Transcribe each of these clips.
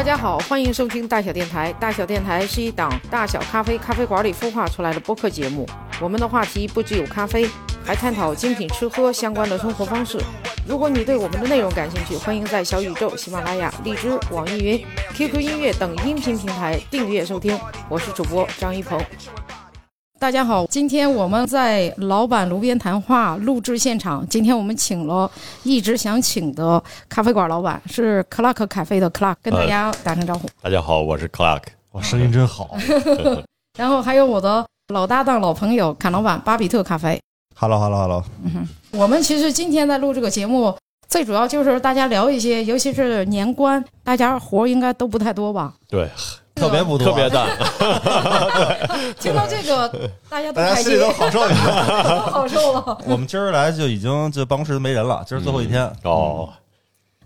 大家好，欢迎收听大小电台。大小电台是一档大小咖啡咖啡馆里孵化出来的播客节目。我们的话题不只有咖啡，还探讨精品吃喝相关的生活方式。如果你对我们的内容感兴趣，欢迎在小宇宙、喜马拉雅、荔枝、网易云、QQ 音乐等音频平台订阅收听。我是主播张一鹏。大家好，今天我们在老板炉边谈话录制现场。今天我们请了一直想请的咖啡馆老板，是 Clark 咖啡的 Clark，跟大家打声招呼。大家好，我是 Clark。哇，声音真好。然后还有我的老搭档、老朋友侃老板巴比特咖啡。Hello，Hello，Hello。我们其实今天在录这个节目，最主要就是大家聊一些，尤其是年关，大家活儿应该都不太多吧？对，特别不多，特别淡。听到这个，大家都开心大家心里，都好受。好受了。我们今儿来就已经就办公室都没人了，今儿最后一天。哦，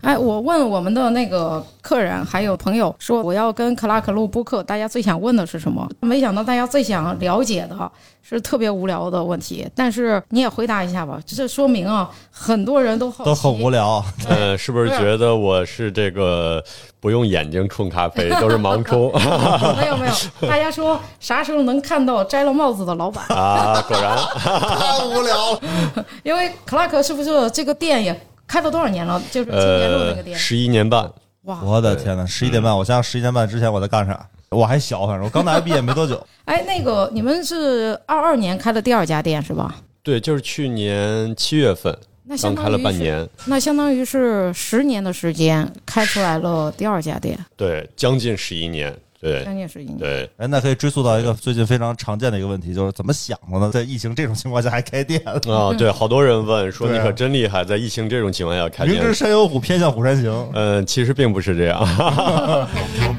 哎，我问我们的那个客人还有朋友说，我要跟克拉克录播客，大家最想问的是什么？没想到大家最想了解的是特别无聊的问题，但是你也回答一下吧，这说明啊，很多人都好都很无聊，呃，是不是觉得我是这个不用眼睛冲咖啡，都是盲冲 没有没有，大家说啥时候能看到摘了帽子的老板？啊？果然，太无聊了。因为克拉克是不是这个店也开了多少年了？就是今年录那个呃，店，十一年半，哇！我的天呐，十一点半，我想想十一点半之前我在干啥？我还小，反正我刚大学毕业没多久。哎，那个你们是二二年开的第二家店是吧？对，就是去年七月份那相当于开了半，年，那相当于是十年的时间开出来了第二家店，对，将近十一年，对将近十一年。对。哎，那可以追溯到一个最近非常常见的一个问题，就是怎么想的呢？在疫情这种情况下还开店，啊，对，好多人问说你可真厉害，在疫情这种情况下开店明知。山有虎，偏向虎山行。嗯，其实并不是这样。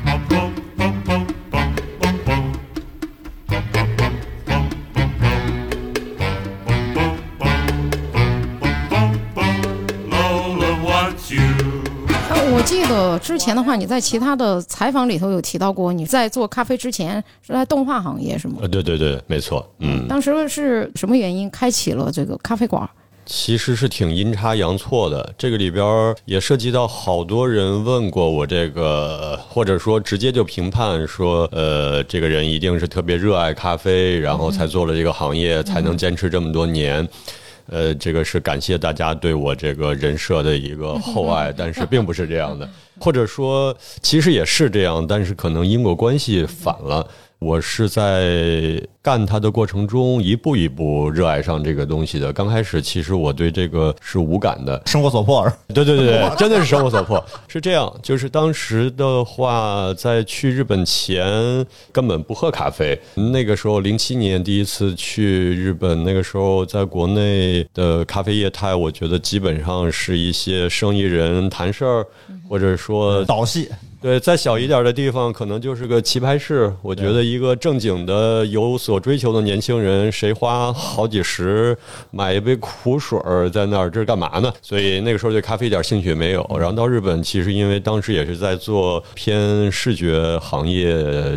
之前的话，你在其他的采访里头有提到过，你在做咖啡之前是在动画行业是吗？呃，对对对，没错，嗯。当时是什么原因开启了这个咖啡馆？其实是挺阴差阳错的，这个里边儿也涉及到好多人问过我这个，或者说直接就评判说，呃，这个人一定是特别热爱咖啡，然后才做了这个行业，才能坚持这么多年。呃，这个是感谢大家对我这个人设的一个厚爱，但是并不是这样的，或者说其实也是这样，但是可能因果关系反了。我是在干它的过程中一步一步热爱上这个东西的。刚开始其实我对这个是无感的，生活所迫，对对对对，真的是生活所迫。是这样，就是当时的话，在去日本前根本不喝咖啡。那个时候，零七年第一次去日本，那个时候在国内的咖啡业态，我觉得基本上是一些生意人谈事儿，或者说导戏。对，再小一点的地方，可能就是个棋牌室。我觉得一个正经的、有所追求的年轻人，谁花好几十买一杯苦水儿在那儿，这是干嘛呢？所以那个时候对咖啡一点兴趣也没有。然后到日本，其实因为当时也是在做偏视觉行业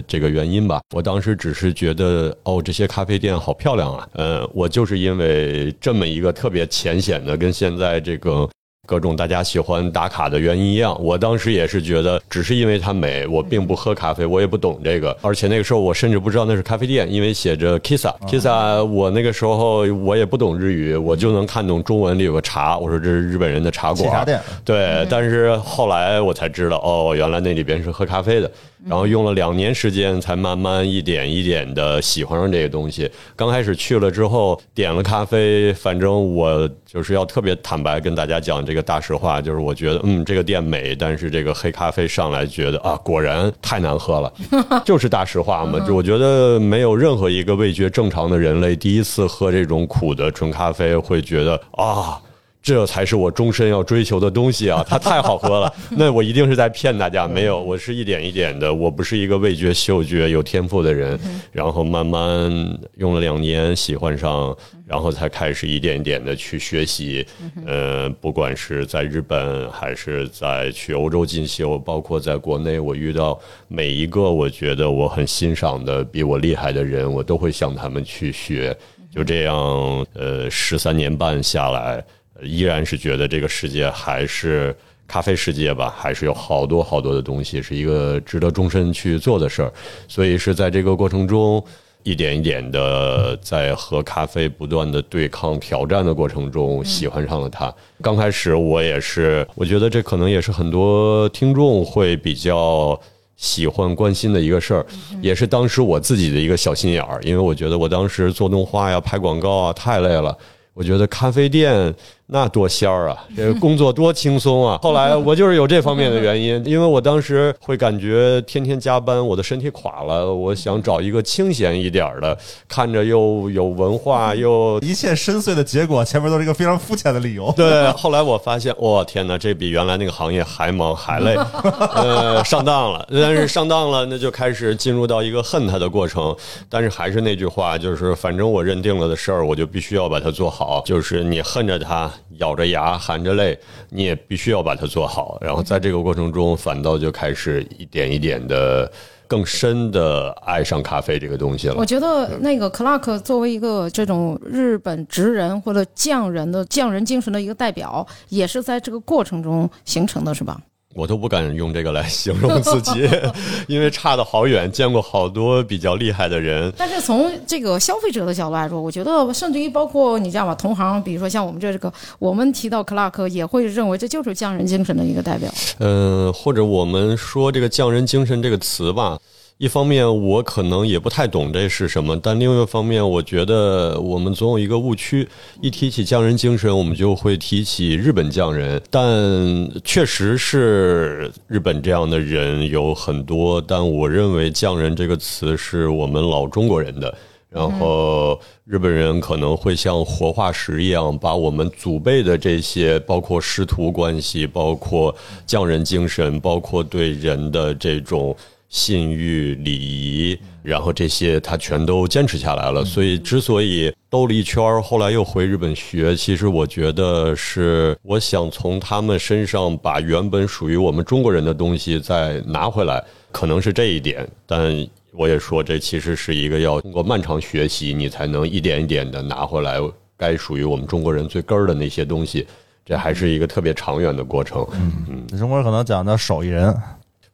这个原因吧，我当时只是觉得哦，这些咖啡店好漂亮啊。呃，我就是因为这么一个特别浅显的，跟现在这个。各种大家喜欢打卡的原因一样，我当时也是觉得，只是因为它美，我并不喝咖啡，我也不懂这个，而且那个时候我甚至不知道那是咖啡店，因为写着 Kisa，Kisa，我那个时候我也不懂日语，我就能看懂中文里有个茶，我说这是日本人的茶馆，茶店。对，但是后来我才知道，哦，原来那里边是喝咖啡的。然后用了两年时间，才慢慢一点一点的喜欢上这个东西。刚开始去了之后，点了咖啡，反正我就是要特别坦白跟大家讲这个大实话，就是我觉得，嗯，这个店美，但是这个黑咖啡上来觉得啊，果然太难喝了，就是大实话嘛。就我觉得没有任何一个味觉正常的人类，第一次喝这种苦的纯咖啡，会觉得啊。这才是我终身要追求的东西啊！它太好喝了，那我一定是在骗大家。没有，我是一点一点的，我不是一个味觉、嗅觉有天赋的人，然后慢慢用了两年喜欢上，然后才开始一点一点的去学习。呃，不管是在日本还是在去欧洲进修，包括在国内，我遇到每一个我觉得我很欣赏的、比我厉害的人，我都会向他们去学。就这样，呃，十三年半下来。依然是觉得这个世界还是咖啡世界吧，还是有好多好多的东西，是一个值得终身去做的事儿。所以是在这个过程中，一点一点的在和咖啡不断的对抗挑战的过程中，喜欢上了它。刚开始我也是，我觉得这可能也是很多听众会比较。喜欢关心的一个事儿，也是当时我自己的一个小心眼儿，因为我觉得我当时做动画呀、拍广告啊太累了，我觉得咖啡店。那多仙儿啊！这 个工作多轻松啊！后来我就是有这方面的原因，因为我当时会感觉天天加班，我的身体垮了。我想找一个清闲一点的，看着又有文化又一切深邃的结果，前面都是一个非常肤浅的理由。对，后来我发现，哇，天哪，这比原来那个行业还忙还累，呃，上当了。但是上当了，那就开始进入到一个恨他的过程。但是还是那句话，就是反正我认定了的事儿，我就必须要把它做好。就是你恨着他。咬着牙含着泪，你也必须要把它做好。然后在这个过程中，反倒就开始一点一点的更深的爱上咖啡这个东西了。我觉得那个 Clark 作为一个这种日本职人或者匠人的匠人精神的一个代表，也是在这个过程中形成的，是吧？我都不敢用这个来形容自己，因为差的好远，见过好多比较厉害的人。但是从这个消费者的角度来说，我觉得甚至于包括你知道吧，同行，比如说像我们这个，我们提到 Clark 也会认为这就是匠人精神的一个代表。嗯，或者我们说这个匠人精神这个词吧。一方面，我可能也不太懂这是什么，但另一方面，我觉得我们总有一个误区：一提起匠人精神，我们就会提起日本匠人。但确实是日本这样的人有很多，但我认为“匠人”这个词是我们老中国人的。然后日本人可能会像活化石一样，把我们祖辈的这些，包括师徒关系，包括匠人精神，包括对人的这种。信誉、礼仪，然后这些他全都坚持下来了。所以，之所以兜了一圈后来又回日本学，其实我觉得是我想从他们身上把原本属于我们中国人的东西再拿回来，可能是这一点。但我也说，这其实是一个要通过漫长学习，你才能一点一点的拿回来该属于我们中国人最根儿的那些东西。这还是一个特别长远的过程。嗯嗯，中国人可能讲的手艺人。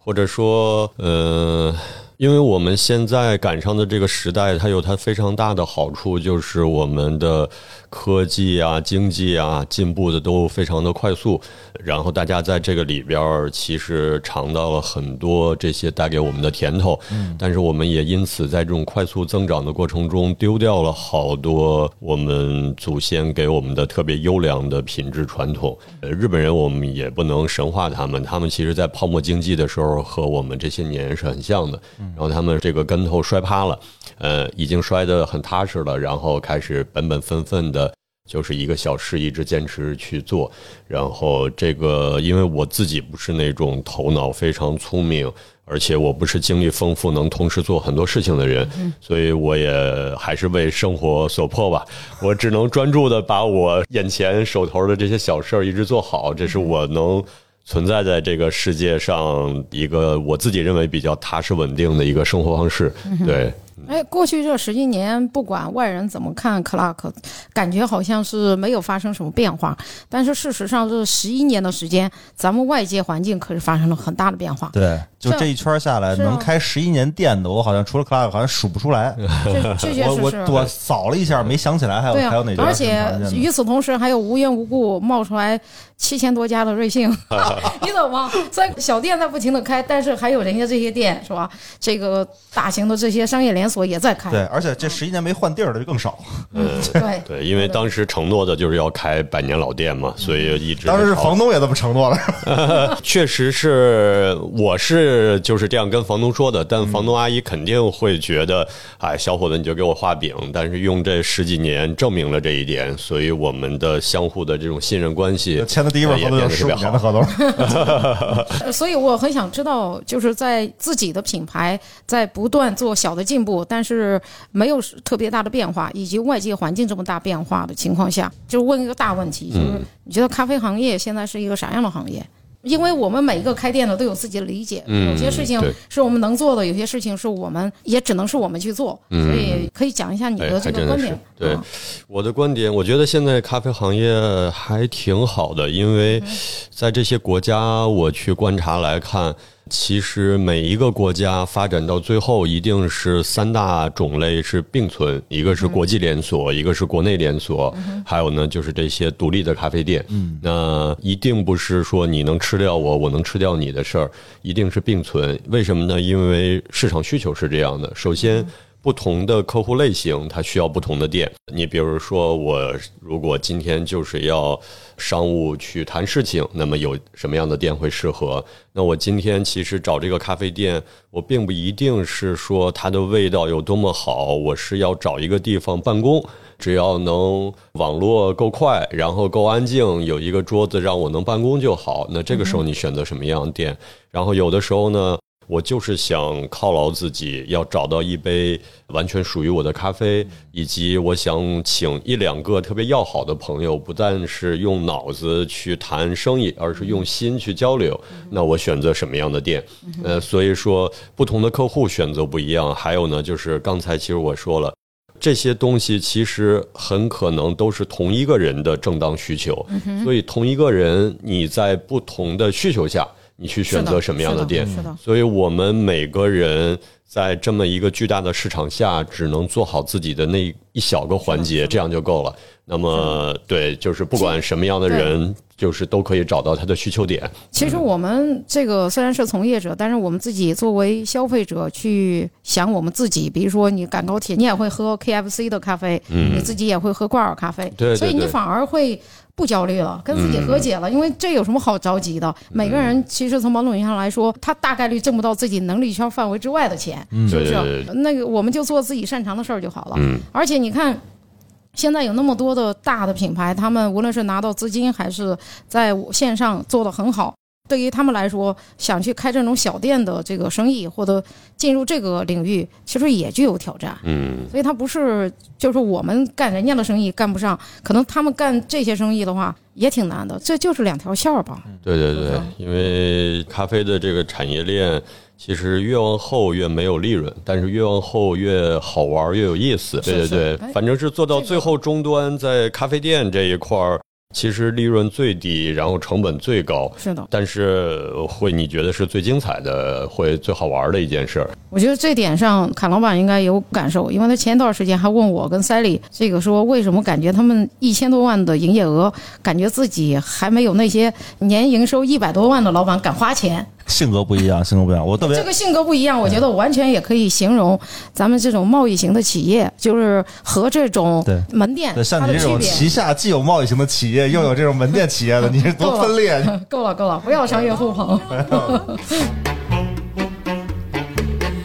或者说，呃。因为我们现在赶上的这个时代，它有它非常大的好处，就是我们的科技啊、经济啊进步的都非常的快速。然后大家在这个里边儿，其实尝到了很多这些带给我们的甜头。嗯。但是我们也因此在这种快速增长的过程中，丢掉了好多我们祖先给我们的特别优良的品质传统。呃，日本人我们也不能神化他们，他们其实在泡沫经济的时候和我们这些年是很像的。然后他们这个跟头摔趴了，呃，已经摔得很踏实了，然后开始本本分分的，就是一个小事一直坚持去做。然后这个，因为我自己不是那种头脑非常聪明，而且我不是经历丰富能同时做很多事情的人，所以我也还是为生活所迫吧。我只能专注的把我眼前手头的这些小事儿一直做好，这是我能。存在在这个世界上一个我自己认为比较踏实稳定的一个生活方式，对。哎，过去这十几年，不管外人怎么看克拉克，感觉好像是没有发生什么变化。但是事实上，这十一年的时间，咱们外界环境可是发生了很大的变化。对，就这一圈下来，能开十一年店的，我好像除了克拉克，好像数不出来。确确实实，我扫了一下，没想起来还有还有哪家。而且与此同时，还有无缘无故冒出来七千多家的瑞幸，你懂吗？在小店在不停的开，但是还有人家这些店是吧？这个大型的这些商业连锁。也在开，对，而且这十一年没换地儿的就更少。嗯，对对，因为当时承诺的就是要开百年老店嘛，所以一直。当时房东也这么承诺了。确实是，我是就是这样跟房东说的，但房东阿姨肯定会觉得，哎，小伙子你就给我画饼。但是用这十几年证明了这一点，所以我们的相互的这种信任关系，签的第一份合同就是十五年的合同。所以我很想知道，就是在自己的品牌在不断做小的进步。但是没有特别大的变化，以及外界环境这么大变化的情况下，就问一个大问题，就是你觉得咖啡行业现在是一个啥样的行业？因为我们每一个开店的都有自己的理解，嗯有些事情是我们能做的，有些事情是我们也只能是我们去做，嗯所以可以讲一下你哎的这个观点。对嗯我的观点，我觉得现在咖啡行业还挺好的，因为在这些国家我去观察来看，其实每一个国家发展到最后，一定是三大种类是并存，一个是国际连锁，一个是国内连锁，还有呢就是这些独立的咖啡店。嗯，那一定不是说你能吃掉我，我能吃掉你的事儿，一定是并存。为什么呢？因为市场需求是这样的，首先。不同的客户类型，它需要不同的店。你比如说，我如果今天就是要商务去谈事情，那么有什么样的店会适合？那我今天其实找这个咖啡店，我并不一定是说它的味道有多么好，我是要找一个地方办公。只要能网络够快，然后够安静，有一个桌子让我能办公就好。那这个时候你选择什么样的店？然后有的时候呢，我就是想犒劳自己，要找到一杯完全属于我的咖啡，以及我想请一两个特别要好的朋友，不但是用脑子去谈生意，而是用心去交流。那我选择什么样的店？呃，所以说不同的客户选择不一样。还有呢，就是刚才其实我说了。这些东西其实很可能都是同一个人的正当需求，所以同一个人你在不同的需求下，你去选择什么样的店，所以我们每个人在这么一个巨大的市场下，只能做好自己的那一小个环节，这样就够了。那么，对，就是不管什么样的人，就是都可以找到他的需求点。其实我们这个虽然是从业者，但是我们自己作为消费者去想我们自己，比如说你赶高铁，你也会喝 KFC 的咖啡，你自己也会喝挂耳咖啡，嗯对对对所以你反而会。不焦虑了，跟自己和解了，因为这有什么好着急的？每个人其实从某种意义上来说，他大概率挣不到自己能力圈范围之外的钱，是不是？那个我们就做自己擅长的事儿就好了。嗯而且你看，现在有那么多的大的品牌，他们无论是拿到资金还是在线上做的很好，对于他们来说，想去开这种小店的这个生意或者进入这个领域，其实也具有挑战。嗯，所以它不是就是我们干人家的生意干不上，可能他们干这些生意的话也挺难的，这就是两条线儿吧。对对对，因为咖啡的这个产业链，其实越往后越没有利润，但是越往后越好玩，越有意思。对对是对哎，反正是做到最后终端，在咖啡店这一块儿，其实利润最低，然后成本最高。是的，但是会你觉得是最精彩的，会最好玩的一件事儿。我觉得这点上，侃老板应该有感受，因为他前一段时间还问我跟塞里这个说，为什么感觉他们一千多万的营业额，感觉自己还没有那些年营收一百多万的老板敢花钱。性格不一样，性格不一样。我特别这个性格不一样，我觉得完全也可以形容咱们这种贸易型的企业，就是和这种对门店对像。你这种旗下既有贸易型的企业，又有这种门店企业的，你是多分裂？够了够了，不要商业互捧。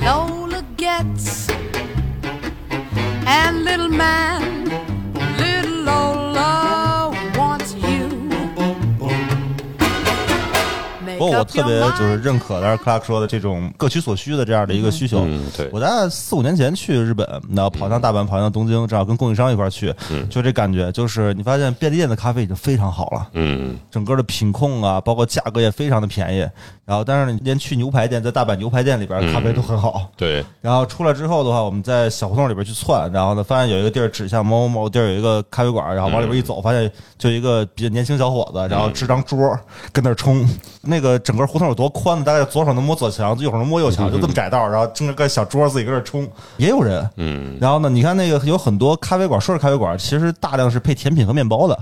Lola gets and little man, 不过我特别就是认可当时 Clark 说的这种各取所需的这样的一个需求。嗯，对，我大概四五年前去日本，然后跑趟大阪，跑趟东京，正好跟供应商一块儿去，就这感觉，就是你发现便利店的咖啡已经非常好了，嗯整个的品控啊，包括价格也非常的便宜。然后，但是你连去牛排店，在大阪牛排店里边，咖啡都很好。对，然后出来之后的话，我们在小胡同里边去窜，然后呢，发现有一个地儿指向某某某地儿有一个咖啡馆，然后往里边一走，发现就一个比较年轻小伙子，然后支张桌跟那儿冲。那个整个胡同有多宽呢？大概左手能摸左墙，右手能摸右墙，就这么窄道，然后撑着个小桌自己搁这冲，也有人。嗯然后呢，你看那个有很多咖啡馆，说是咖啡馆，其实大量是配甜品和面包的，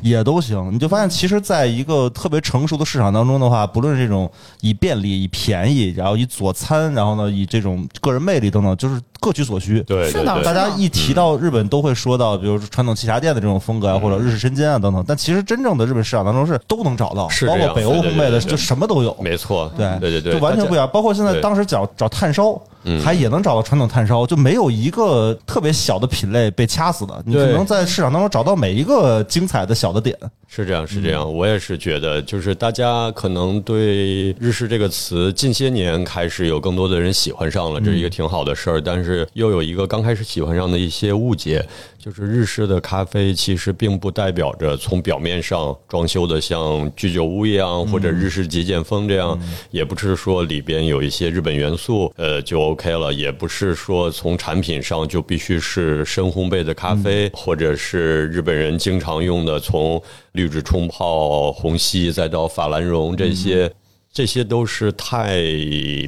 也都行。你就发现，其实在一个特别成熟的市场当中的话，不论是这种以便利、以便宜，然后以佐餐，然后呢以这种个人魅力等等，就是各取所需。是的大家一提到日本，都会说到，比如说传统沏茶店的这种风格啊，或者日式生煎啊等等。但其实真正的日本市场当中是都能找到，是包括北欧烘焙的，就什么都有。没错，对对对对，就完全不一样。包括现在当时找找炭烧，还也能找到传统炭烧，就没有一个特别小的品类被掐死的。你能在市场当中找到每一个精彩的小的点。是这样，是这样，我也是觉得，就是大家可能对日式这个词近些年开始有更多的人喜欢上了，这是一个挺好的事儿。但是又有一个刚开始喜欢上的一些误解，就是日式的咖啡其实并不代表着从表面上装修的像居酒屋一样，或者日式极简风这样，也不是说里边有一些日本元素，呃，就 OK 了，也不是说从产品上就必须是深烘焙的咖啡，或者是日本人经常用的从滤纸冲泡、虹吸再到法兰绒这些，这些都是太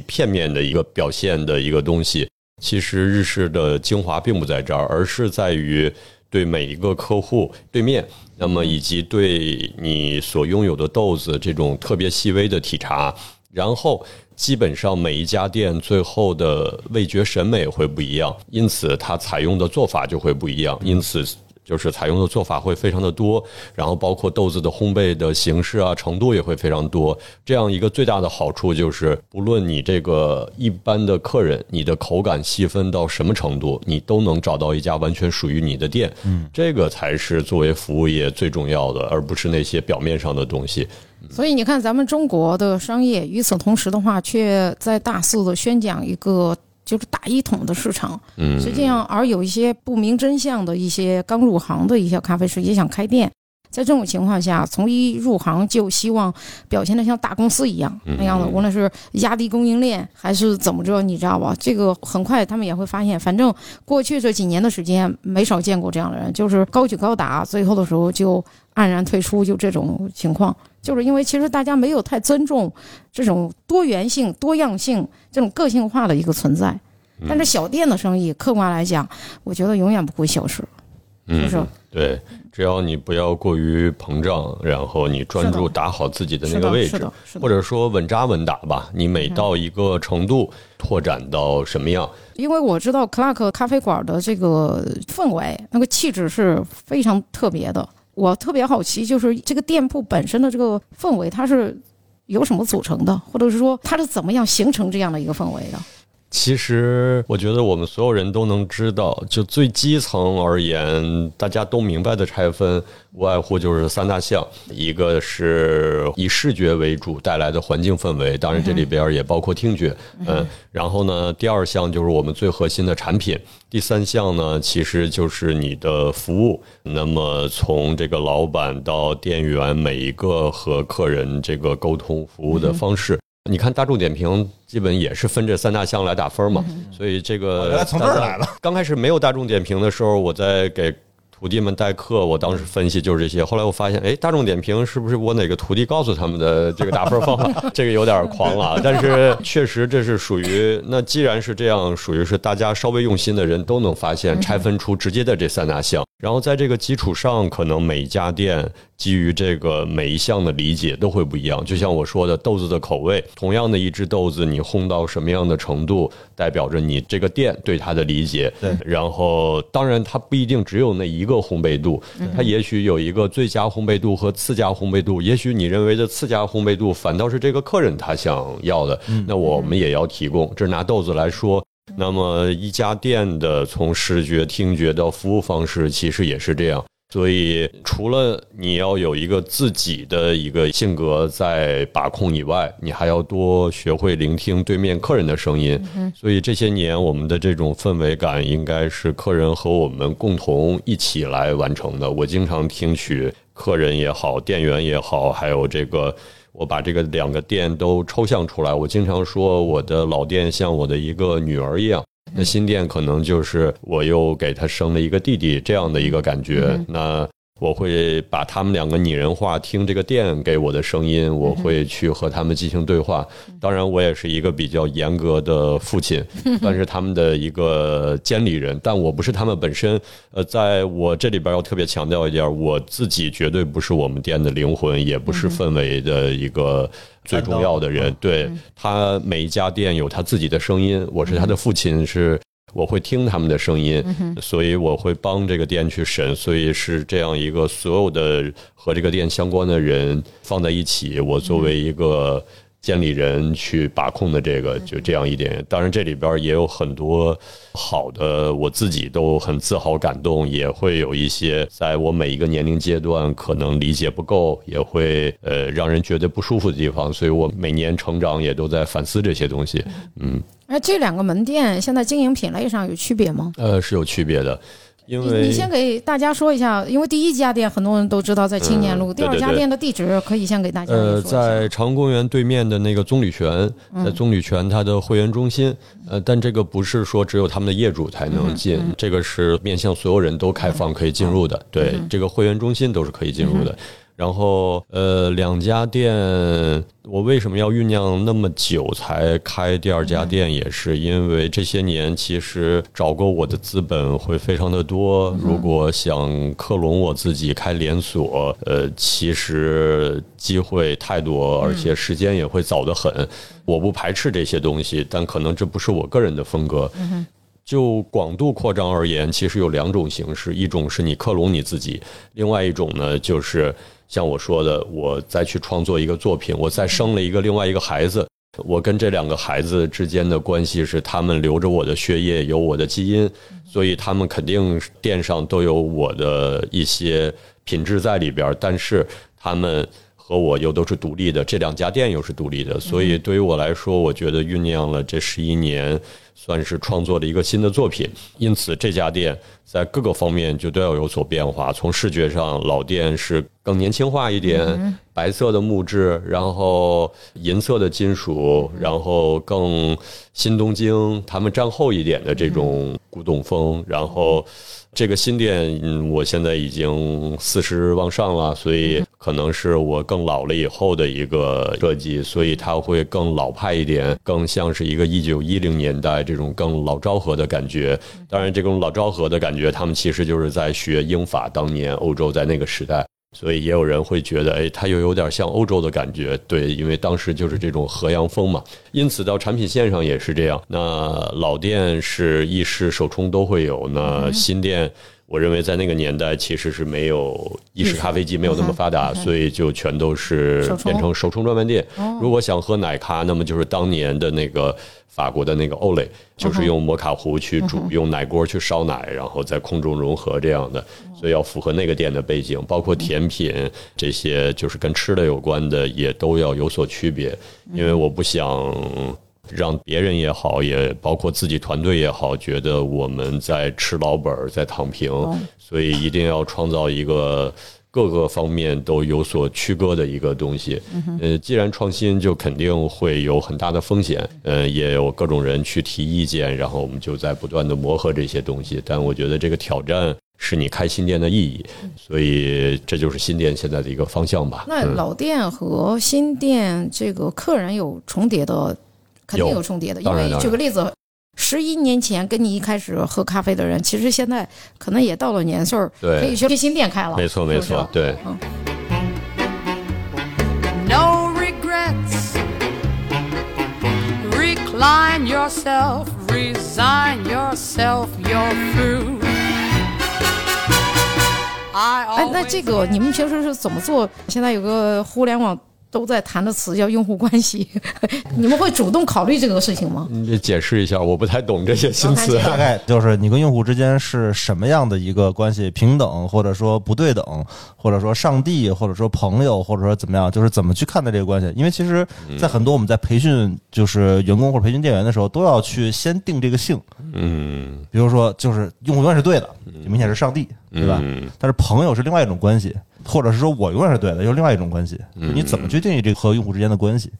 片面的一个表现的一个东西。其实日式的精华并不在这儿，而是在于对每一个客户对面，那么以及对你所拥有的豆子这种特别细微的体察，然后基本上每一家店最后的味觉审美会不一样，因此它采用的做法就会不一样，因此。就是采用的做法会非常的多，然后包括豆子的烘焙的形式啊、程度也会非常多。这样一个最大的好处就是，不论你这个一般的客人，你的口感细分到什么程度，你都能找到一家完全属于你的店。嗯，这个才是作为服务业最重要的，而不是那些表面上的东西。所以你看，咱们中国的商业与此同时的话，却在大肆的宣讲一个就是大一统的市场。嗯，实际上，而有一些不明真相的一些刚入行的一些咖啡师也想开店。在这种情况下，从一入行就希望表现的像大公司一样那样的，无论是压低供应链还是怎么着，你知道吧？这个很快他们也会发现，反正过去这几年的时间，没少见过这样的人，就是高举高打，最后的时候就黯然退出，就这种情况。就是因为其实大家没有太尊重这种多元性、多样性这种个性化的一个存在。但是小店的生意，客观来讲，我觉得永远不会消失。嗯是不是对，只要你不要过于膨胀，然后你专注打好自己的那，个位置或。者说稳扎稳打吧。你每到一个程度，拓展到什么样，因为我知道 Clark 咖啡馆的这个氛围，那个气质是非常特别的。我特别好奇，就是这个店铺本身的这个氛围，它是由什么组成的，或者是说它是怎么样形成这样的一个氛围的？其实我觉得我们所有人都能知道，就最基层而言，大家都明白的拆分，无外乎就是三大项，一个是以视觉为主带来的环境氛围，当然这里边也包括听觉，嗯，然后呢，第二项就是我们最核心的产品，第三项呢，其实就是你的服务。那么从这个老板到店员，每一个和客人这个沟通服务的方式。你看大众点评基本也是分这三大项来打分嘛，所以这个哦原来从这儿来了。刚开始没有大众点评的时候，我在给徒弟们代课，我当时分析就是这些。后来我发现，哎，大众点评是不是我哪个徒弟告诉他们的这个打分方法？这个有点狂了，但是确实这是属于那既然是这样，属于是大家稍微用心的人都能发现拆分出直接的这三大项。然后在这个基础上，可能每一家店基于这个每一项的理解都会不一样。就像我说的，豆子的口味，同样的一只豆子，你烘到什么样的程度，代表着你这个店对它的理解。对然后当然它不一定只有那一个烘焙度，它也许有一个最佳烘焙度和次佳烘焙度。也许你认为的次佳烘焙度，反倒是这个客人他想要的，那我们也要提供。这是拿豆子来说。那么一家店的从视觉、听觉到服务方式，其实也是这样。所以，除了你要有一个自己的一个性格在把控以外，你还要多学会聆听对面客人的声音。所以这些年，我们的这种氛围感，应该是客人和我们共同一起来完成的。我经常听取客人也好，店员也好，还有这个。我把这个两个店都抽象出来。我经常说，我的老店像我的一个女儿一样，那新店可能就是我又给他生了一个弟弟这样的一个感觉。那我会把他们两个拟人化，听这个店给我的声音，我会去和他们进行对话。当然，我也是一个比较严格的父亲，但是他们的一个监理人，但我不是他们本身。呃，在我这里边要特别强调一点，我自己绝对不是我们店的灵魂，也不是氛围的一个最重要的人。对他每一家店有他自己的声音，我是他的父亲，是我会听他们的声音，所以我会帮这个店去审，所以是这样一个所有的和这个店相关的人放在一起，我作为一个。监理人去把控的这个，就这样一点。当然，这里边也有很多好的，我自己都很自豪、感动，也会有一些在我每一个年龄阶段可能理解不够，也会呃让人觉得不舒服的地方。所以我每年成长也都在反思这些东西。嗯，哎，这两个门店现在经营品类上有区别吗？呃，是有区别的，因你为你先给大家说一下，因为第一家店很多人都知道在青年路，第二嗯对对对家店的地址可以先给大家说呃，一下在长安公园对面的那个棕榈泉，在棕榈泉它的会员中心，呃，但这个不是说只有他们的业主才能进，这个是面向所有人都开放可以进入的。对，这个会员中心都是可以进入的。然后，呃，两家店，我为什么要酝酿那么久才开第二家店？也是因为这些年其实找过我的资本会非常的多。如果想克隆我自己开连锁，呃，其实机会太多，而且时间也会早得很。我不排斥这些东西，但可能这不是我个人的风格。就广度扩张而言，其实有两种形式，一种是你克隆你自己，另外一种呢，就是像我说的，我再去创作一个作品，我再生了一个另外一个孩子。我跟这两个孩子之间的关系是，他们留着我的血液，有我的基因，所以他们肯定店上都有我的一些品质在里边，但是他们和我又都是独立的，这两家店又是独立的，所以对于我来说，我觉得酝酿了这十一年，算是创作了一个新的作品。因此，这家店在各个方面就都要有所变化。从视觉上，老店是更年轻化一点，白色的木质，然后银色的金属，然后更新东京他们战后一点的这种古董风，然后。这个新店，嗯，我现在已经四十往上了，所以可能是我更老了以后的一个设计，所以它会更老派一点，更像是一个一九一零年代这种更老昭和的感觉。当然，这种老昭和的感觉，他们其实就是在学英法当年欧洲在那个时代。所以也有人会觉得，哎，它又有点像欧洲的感觉，对，因为当时就是这种河洋风嘛。因此到产品线上也是这样。那老店是意式手冲都会有，那新店。我认为在那个年代其实是没有意式咖啡机没有那么发达，所以就全都是变成手冲专卖店。如果想喝奶咖，那么就是当年的那个法国的那个欧蕾，就是用摩卡壶去煮，用奶锅去烧奶，然后在空中融合这样的，所以要符合那个店的背景，包括甜品这些就是跟吃的有关的也都要有所区别，因为我不想。让别人也好，也包括自己团队也好，觉得我们在吃老本儿，在躺平，所以一定要创造一个各个方面都有所区隔的一个东西。呃，既然创新，就肯定会有很大的风险。呃，也有各种人去提意见，然后我们就在不断的磨合这些东西。但我觉得这个挑战是你开新店的意义，所以这就是新店现在的一个方向吧。那老店和新店这个客人有重叠的，肯定有有重叠的。因为举个例子，十一年前跟你一开始喝咖啡的人，其实现在可能也到了年岁可以去新店开了。没错，没错，对。no regrets. Recline yourself, resign yourself, you're through. 哎，那这个你们平时是怎么做？现在有个互联网都在谈的词叫用户关系，你们会主动考虑这个事情吗？你解释一下，我不太懂这些新词。大概就是你跟用户之间是什么样的一个关系？平等，或者说不对等，或者说上帝，或者说朋友，或者说怎么样？就是怎么去看待这个关系？因为其实，在很多我们在培训就是员工或者培训店员的时候，都要去先定这个性。嗯，比如说，就是用户永远是对的，明显是上帝，对吧？嗯但是朋友是另外一种关系，或者是说我永远是对的，又是另外一种关系。你怎么去定义这个和用户之间的关系？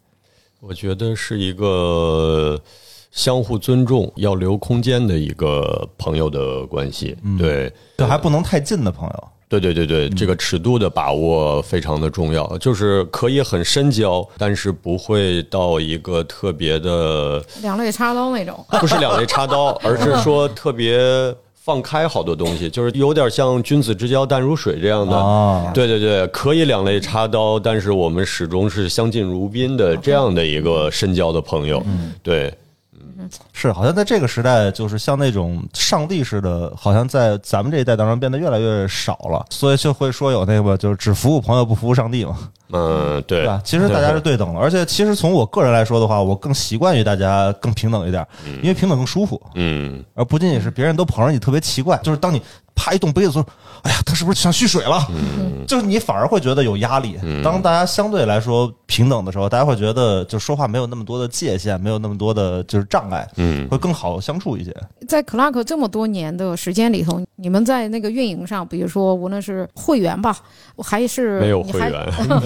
我觉得是一个相互尊重、要留空间的一个朋友的关系。对，这还不能太近的朋友。对对对对，这个尺度的把握非常的重要，就是可以很深交，但是不会到一个特别的，两肋插刀那种。不是两肋插刀，而是说特别放开好多东西，就是有点像君子之交淡如水这样的。啊，对对对，可以两肋插刀，但是我们始终是相敬如宾的这样的一个深交的朋友。对，是，好像在这个时代，就是像那种上帝似的，好像在咱们这一代当中变得越来越少了，所以就会说有那个就是只服务朋友不服务上帝嘛，嗯，对对吧？其实大家是对。等的，而且其实从我个人来说的话，我更习惯于大家更平等一点，因为平等更舒服，嗯，而不仅仅是别人都捧着你特别奇怪，就是当你啪一动杯子说，哎呀，他是不是想蓄水了？就是你反而会觉得有压力。当大家相对来说平等的时候，大家会觉得就说话没有那么多的界限，没有那么多的就是障碍，嗯会更好相处一些。在 Clark 这么多年的时间里头，你们在那个运营上，比如说无论是会员吧，还是没有 会员，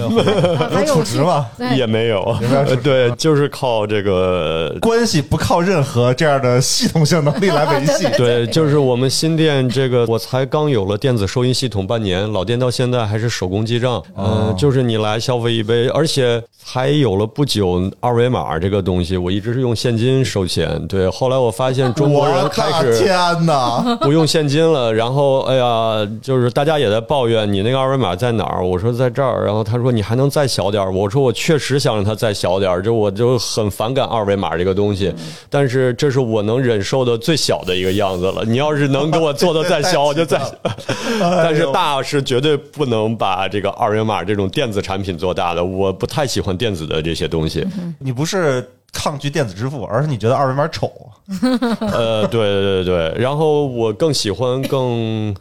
还有储值嘛，也没有，呃对，就是靠这个 关系不靠任何这样的系统性能力来维系。对，就是我们新店这个，我才刚有了电子收银系统半年，老店到现在还是手工记账。嗯、就是你来消费一杯，而且还有了不久二维码这个东西，我一直是用现金收钱。对，后来我发现中国人开始天哪！不用现金了，然后哎呀，就是大家也在抱怨你那个二维码在哪儿？我说在这儿，然后他说你还能再小点儿？我说我确实想让它再小点儿，就我就很反感二维码这个东西，但是这是我能忍受的最小的一个样子了。你要是能给我做的再小，我就再。但是大是绝对不能把这个二维码这种电子产品做大的，我不太喜欢电子的这些东西。你不是抗拒电子支付，而是你觉得二维码丑。呃，对对对对，然后我更喜欢更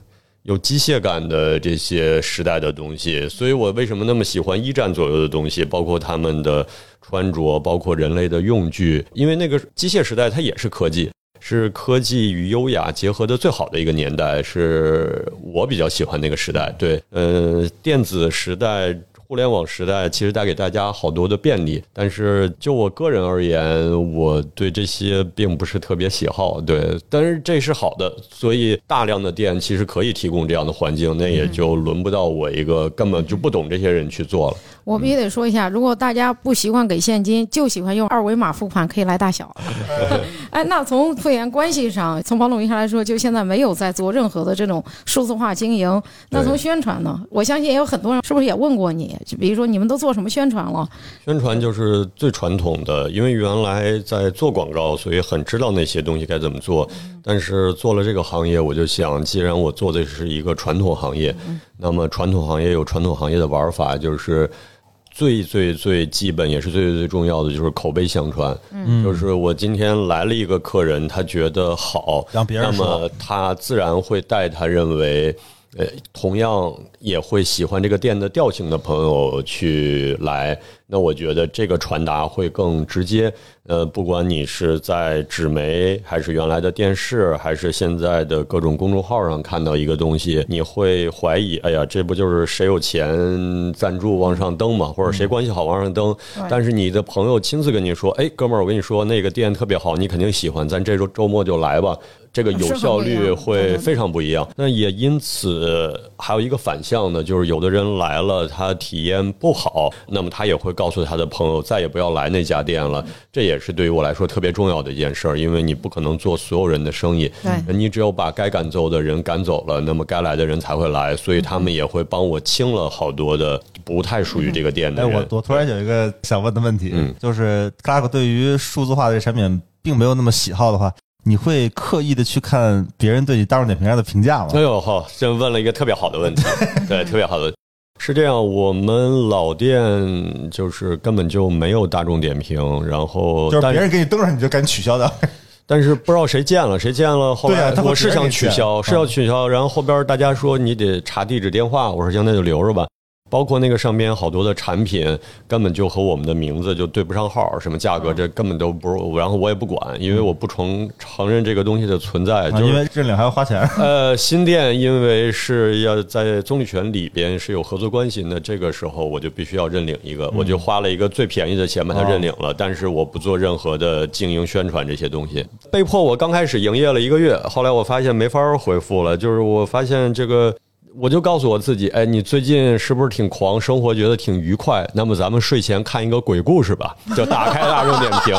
有机械感的这些时代的东西，所以我为什么那么喜欢一战左右的东西，包括他们的穿着，包括人类的用具，因为那个机械时代它也是科技。是科技与优雅结合的最好的一个年代，是我比较喜欢那个时代。对，呃，电子时代互联网时代其实带给大家好多的便利，但是就我个人而言，我对这些并不是特别喜好。对，但是这是好的，所以大量的店其实可以提供这样的环境，那也就轮不到我一个根本就不懂这些人去做了。我必须得说一下，如果大家不习惯给现金，就喜欢用二维码付款，可以来大小。哎，那从会员关系上，从保总一下来说，就现在没有在做任何的这种数字化经营。那从宣传呢？我相信也有很多人是不是也问过你？就比如说你们都做什么宣传了？宣传就是最传统的，因为原来在做广告，所以很知道那些东西该怎么做。但是做了这个行业，我就想，既然我做的是一个传统行业，那么传统行业有传统行业的玩法，就是。最最最基本也是最最最重要的就是口碑相传，嗯，就是我今天来了一个客人，他觉得好，让别人那么他自然会带他认为，呃，同样也会喜欢这个店的调性的朋友去来。那我觉得这个传达会更直接。呃，不管你是在纸媒，还是原来的电视，还是现在的各种公众号上看到一个东西，你会怀疑，哎呀，这不就是谁有钱赞助往上登吗？或者谁关系好往上登？但是你的朋友亲自跟你说，哎，哥们儿，我跟你说那个店特别好，你肯定喜欢，咱这周周末就来吧。这个有效率会非常不一样。那也因此还有一个反向的，就是有的人来了，他体验不好，那么他也会告诉他的朋友再也不要来那家店了。这也是对于我来说特别重要的一件事儿，因为你不可能做所有人的生意，对你只有把该赶走的人赶走了，那么该来的人才会来，所以他们也会帮我清了好多的不太属于这个店哎，的人。我我突然有一个想问的问题，嗯就是克拉克对于数字化的这产品并没有那么喜好的话，你会刻意的去看别人对你大众点评上的评价吗？哎呦好，这问了一个特别好的问题，对，特别好的。是这样，我们老店就是根本就没有大众点评，然后但就是别人给你登上，你就赶紧取消的。但是不知道谁建了，谁建了，后来我是想取消，是要取消，然后后边大家说你得查地址电话，我说行，那就留着吧。包括那个上边好多的产品根本就和我们的名字就对不上号，什么价格这根本都不是，然后我也不管，因为我不承承认这个东西的存在，啊就是因为认领还要花钱。呃，新店因为是要在棕榈泉里边是有合作关系，那这个时候我就必须要认领一个，我就花了一个最便宜的钱把它认领了，但是我不做任何的经营宣传这些东西。被迫我刚开始营业了一个月，后来我发现没法回复了，就是我发现这个。我就告诉我自己，哎，你最近是不是挺狂，生活觉得挺愉快？那么咱们睡前看一个鬼故事吧，就打开大众点评。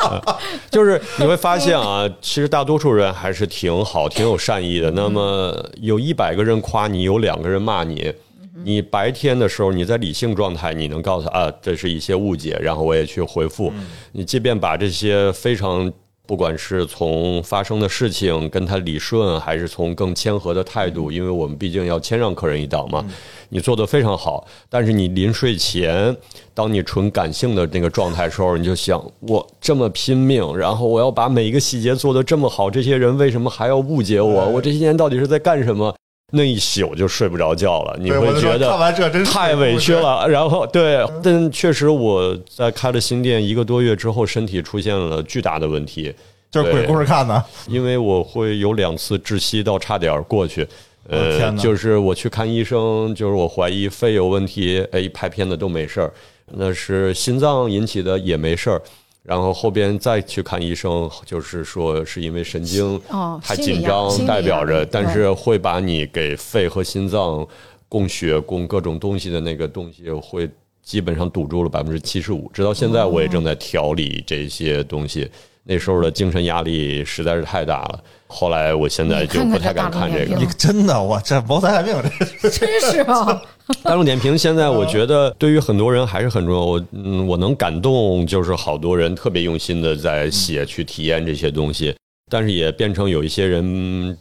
就是你会发现啊，其实大多数人还是挺好、挺有善意的。那么有一百个人夸你，有两个人骂你。你白天的时候，你在理性状态，你能告诉他啊，这是一些误解，然后我也去回复。你即便把这些非常不管是从发生的事情跟他理顺，还是从更谦和的态度，因为我们毕竟要谦让客人一档嘛，你做的非常好。但是你临睡前，当你纯感性的那个状态时候，你就想，我这么拼命，然后我要把每一个细节做得这么好，这些人为什么还要误解我？我这些年到底是在干什么？那一宿就睡不着觉了，你会觉得看完这真是太委屈了。然后对，但确实我在开了新店一个多月之后，身体出现了巨大的问题。就是鬼故事看的，因为我会有两次窒息到差点过去。呃就是我去看医生，就是我怀疑肺有问题，哎，拍片子都没事儿，那是心脏引起的也没事儿。然后后边再去看医生，就是说是因为神经哦太紧张代表着，但是会把你给肺和心脏供血、供各种东西的那个东西会基本上堵住了百分之七十五。直到现在，我也正在调理这些东西。那时候的精神压力实在是太大了，后来我现在就不太敢看这个你真的我这谋财害命，这真是啊，大众点评现在我觉得对于很多人还是很重要。我嗯，我能感动，就是好多人特别用心的在写去体验这些东西，但是也变成有一些人嗯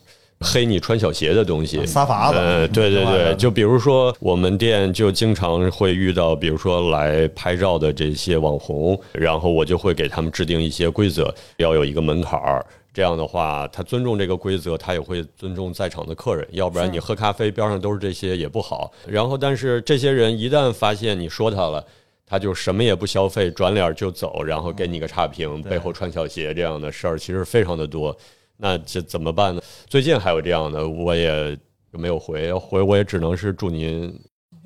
黑你穿小鞋的东西，撒法子呃，对对对，就比如说我们店就经常会遇到，比如说来拍照的这些网红，然后我就会给他们制定一些规则，要有一个门槛儿。这样的话，他尊重这个规则，他也会尊重在场的客人，要不然你喝咖啡边上都是这些也不好。然后，但是这些人一旦发现你说他了。他就什么也不消费，转脸就走，然后给你个差评，背后穿小鞋这样的事儿，其实非常的多。那这怎么办呢？最近还有这样的，我也没有回，要回我也只能是祝您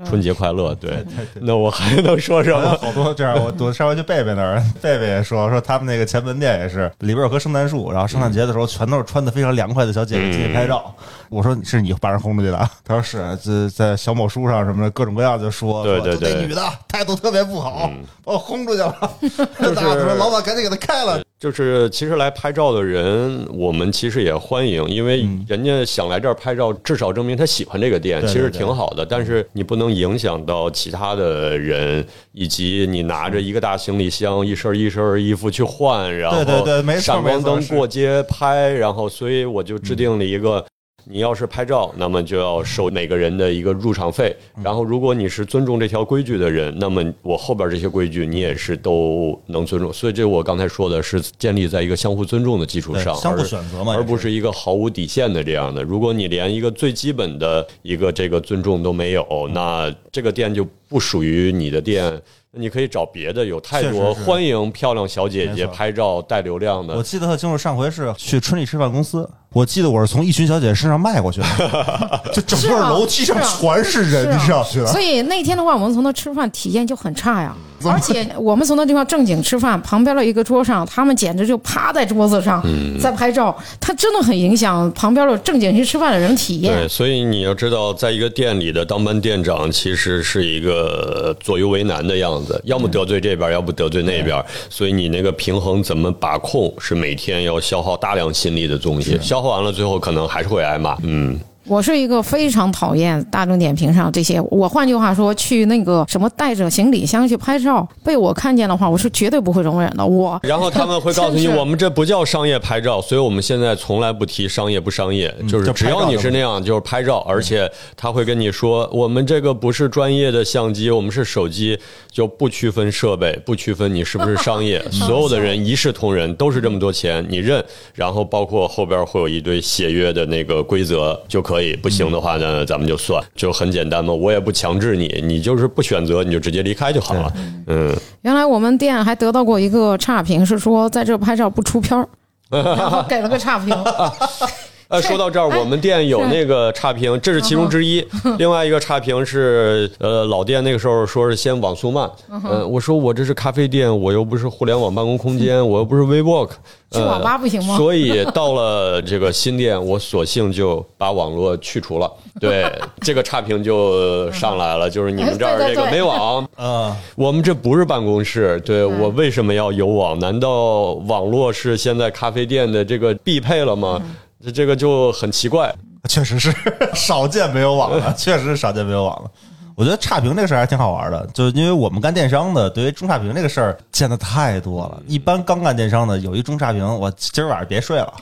春节快乐。对，那我还能说什么？好多这样，我我上回去贝贝那儿，贝贝也说说他们那个前门店也是里边有棵圣诞树，然后圣诞节的时候全都是穿的非常凉快的小姐姐进去拍照。我说是你把人轰出去的？他说是，这在小某书上什么的各种各样就说，对对对那女的态度特别不好，把我轰出去了。大家说老板赶紧给他开了。就是其实来拍照的人，我们其实也欢迎，因为人家想来这儿拍照，至少证明他喜欢这个店，其实挺好的。但是你不能影响到其他的人，以及你拿着一个大行李箱，一身一身衣服去换，然后对对对没错闪光灯过街拍，然后所以我就制定了一个。你要是拍照，那么就要收每个人的一个入场费。嗯然后，如果你是尊重这条规矩的人，那么我后边这些规矩你也是都能尊重。所以，这我刚才说的是建立在一个相互尊重的基础上，相互选择嘛而不是一个毫无底线的这样的。如果你连一个最基本的一个这个尊重都没有，那这个店就不属于你的店。那你可以找别的，有太多欢迎漂亮小姐姐拍照带流量的我。记得特清楚，上回是去春丽吃饭公司，我记得我是从一群小姐姐身上迈过去的，就整个楼梯上全是人，是啊你知道去的。所以那天的话，我们从那吃饭体验就很差呀。而且我们从那地方正经吃饭，旁边的一个桌上，他们简直就趴在桌子上在拍照，他真的很影响旁边的正经去吃饭的人体验对，。所以你要知道，在一个店里的当班店长其实是一个左右为难的样子，要么得罪这边，要不得罪那边。所以你那个平衡怎么把控，是每天要消耗大量心力的东西。消耗完了，最后可能还是会挨骂。嗯，我是一个非常讨厌大众点评上这些。我换句话说，去那个什么带着行李箱去拍照，被我看见的话，我是绝对不会容忍的。我然后他们会告诉你，我们这不叫商业拍照，所以我们现在从来不提商业不商业，就是就只要你是那样，就是拍照，而且他会跟你说，我们这个不是专业的相机，我们是手机，就不区分设备，不区分你是不是商业，所有的人一视同仁，都是这么多钱，你认，然后包括后边会有一堆协约的那个规则就可以，不行的话呢，咱们就算，就很简单嘛，我也不强制你，你就是不选择，你就直接离开就好了，嗯。原来我们店还得到过一个差评，是说在这拍照不出片儿，然后给了个差评。呃，说到这儿，我们店有那个差评，这是其中之一。另外一个差评是，呃，老店那个时候说是先网速慢，嗯，我说我这是咖啡店，我又不是互联网办公空间，我又不是 WeWork，去网吧不行吗？呃所以到了这个新店，我索性就把网络去除了，对，这个差评就上来了，就是你们这儿这个没网，嗯，我们这不是办公室，对我为什么要有网？难道网络是现在咖啡店的这个必配了吗？这这个就很奇怪。确实是少见没有网了，确实是少见没有网了。我觉得差评这个事儿还挺好玩的，就是因为我们干电商的，对于中差评这个事儿见的太多了。一般刚干电商的，有一中差评，我今儿晚上别睡了，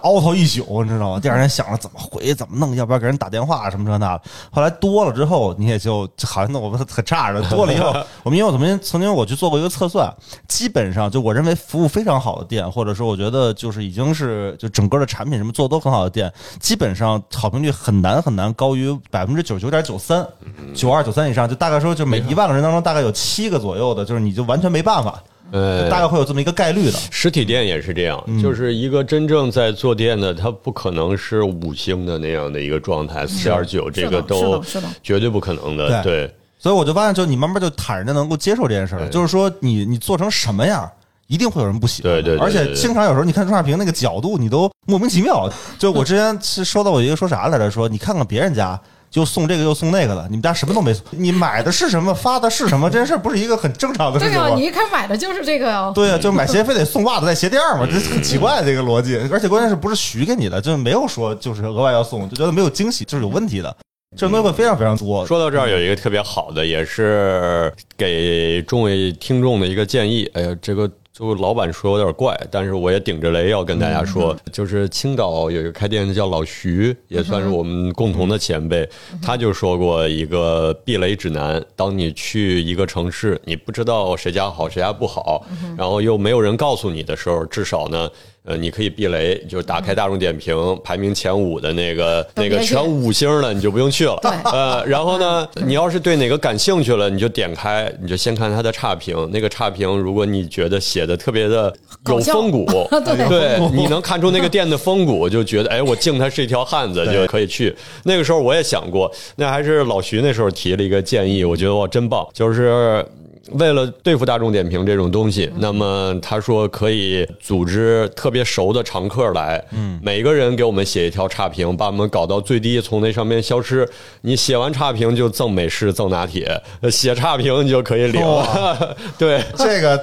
熬头一宿，你知道吗？第二天想着怎么回，怎么弄，要不要给人打电话什么这那的。后来多了之后，你也就就好像我们很差似的。多了以后，我们因为我曾经曾经我去做过一个测算，基本上就我认为服务非常好的店，或者说我觉得就是已经是就整个的产品什么做的都很好的店，基本上好评率很难很难高于百分之九十九点九三、九二九三以上，就大概说就每一万个人当中大概有七个左右的，就是你就完全没办法，呃，大概会有这么一个概率的。实体店也是这样，嗯就是一个真正在做店的，它不可能是五星的那样的一个状态，四点九这个是都的是的绝对不可能的。对对，所以我就发现，就你慢慢就坦然的能够接受这件事儿，就是说你你做成什么样。一定会有人不喜欢，对对对而且经常有时候你看中差评那个角度，你都莫名其妙。就我之前是收到我一个说啥来着，说你看看别人家就送这个又送那个的，你们家什么都没送，你买的是什么，发的是什么，这件事不是一个很正常的事对啊，你？一开始买的就是这个呀。对啊，就买鞋非得送袜子带鞋垫儿嘛，这很奇怪的这个逻辑。而且关键是不是许给你的，就是没有说就是额外要送，就觉得没有惊喜，就是有问题的。这种东西会非常非常多。说到这儿，有一个特别好的，也是给众位听众的一个建议。哎呀，这个就老板说有点怪，但是我也顶着雷要跟大家说，就是青岛有一个开店的叫老徐，也算是我们共同的前辈，他就说过一个避雷指南：当你去一个城市，你不知道谁家好谁家不好，然后又没有人告诉你的时候，至少呢。呃，你可以避雷，就是打开大众点评排名前五的那个那个全五星的，你就不用去了。对呃，然后呢，你要是对哪个感兴趣了，你就点开，你就先看它的差评。那个差评，如果你觉得写的特别的有风骨，对对，你能看出那个店的风骨，就觉得哎，我敬他是一条汉子，就可以去。那个时候我也想过，那还是老徐那时候提了一个建议，我觉得哇，真棒，就是。为了对付大众点评这种东西，那么他说可以组织特别熟的常客来，嗯，每个人给我们写一条差评，把我们搞到最低，从那上面消失。你写完差评就赠美式、赠拿铁，呃写差评你就可以领。对，这个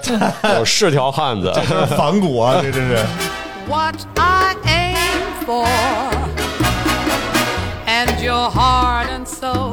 我是 条汉子。这是反骨啊，这真是。what I aim for, and your heart and soul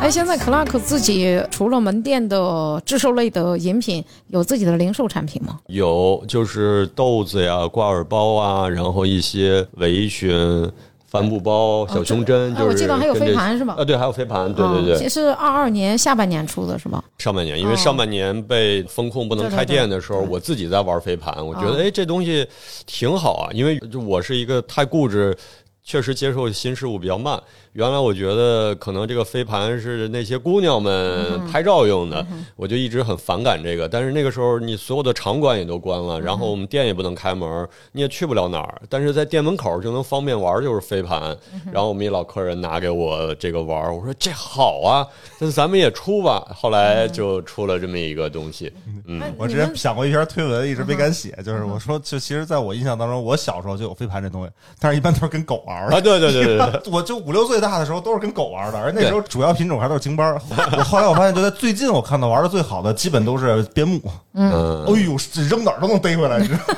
哎，现在 Clark 自己除了门店的制售类的饮品，有自己的零售产品吗？有就是豆子呀、挂耳包啊，然后一些围裙、帆布包、小胸针，哎就是我记得还有飞盘是吧啊，对，还有飞盘，对对对。嗯是二二年下半年出的是吧？上半年，因为哦上半年被风控不能开店的时候，对对对我自己在玩飞盘，我觉得哦哎这东西挺好啊，因为就我是一个太固执。确实接受新事物比较慢。原来我觉得可能这个飞盘是那些姑娘们拍照用的，我就一直很反感这个。但是那个时候你所有的场馆也都关了，然后我们店也不能开门，你也去不了哪儿。但是在店门口就能方便玩，就是飞盘。然后我们一老客人拿给我这个玩，我说这好啊，那咱们也出吧。后来就出了这么一个东西。嗯，哎我之前想过一篇推文，一直没敢写，就是我说，就其实在我印象当中，我小时候就有飞盘这东西，但是一般都是跟狗玩的。啊，对对对对对。我就五六岁大的时候都是跟狗玩的，而那时候主要品种还都是京巴。我后来我发现，就在最近我看到玩的最好的，基本都是边牧。嗯，哎呦，这扔哪儿都能逮回来，你知道吗？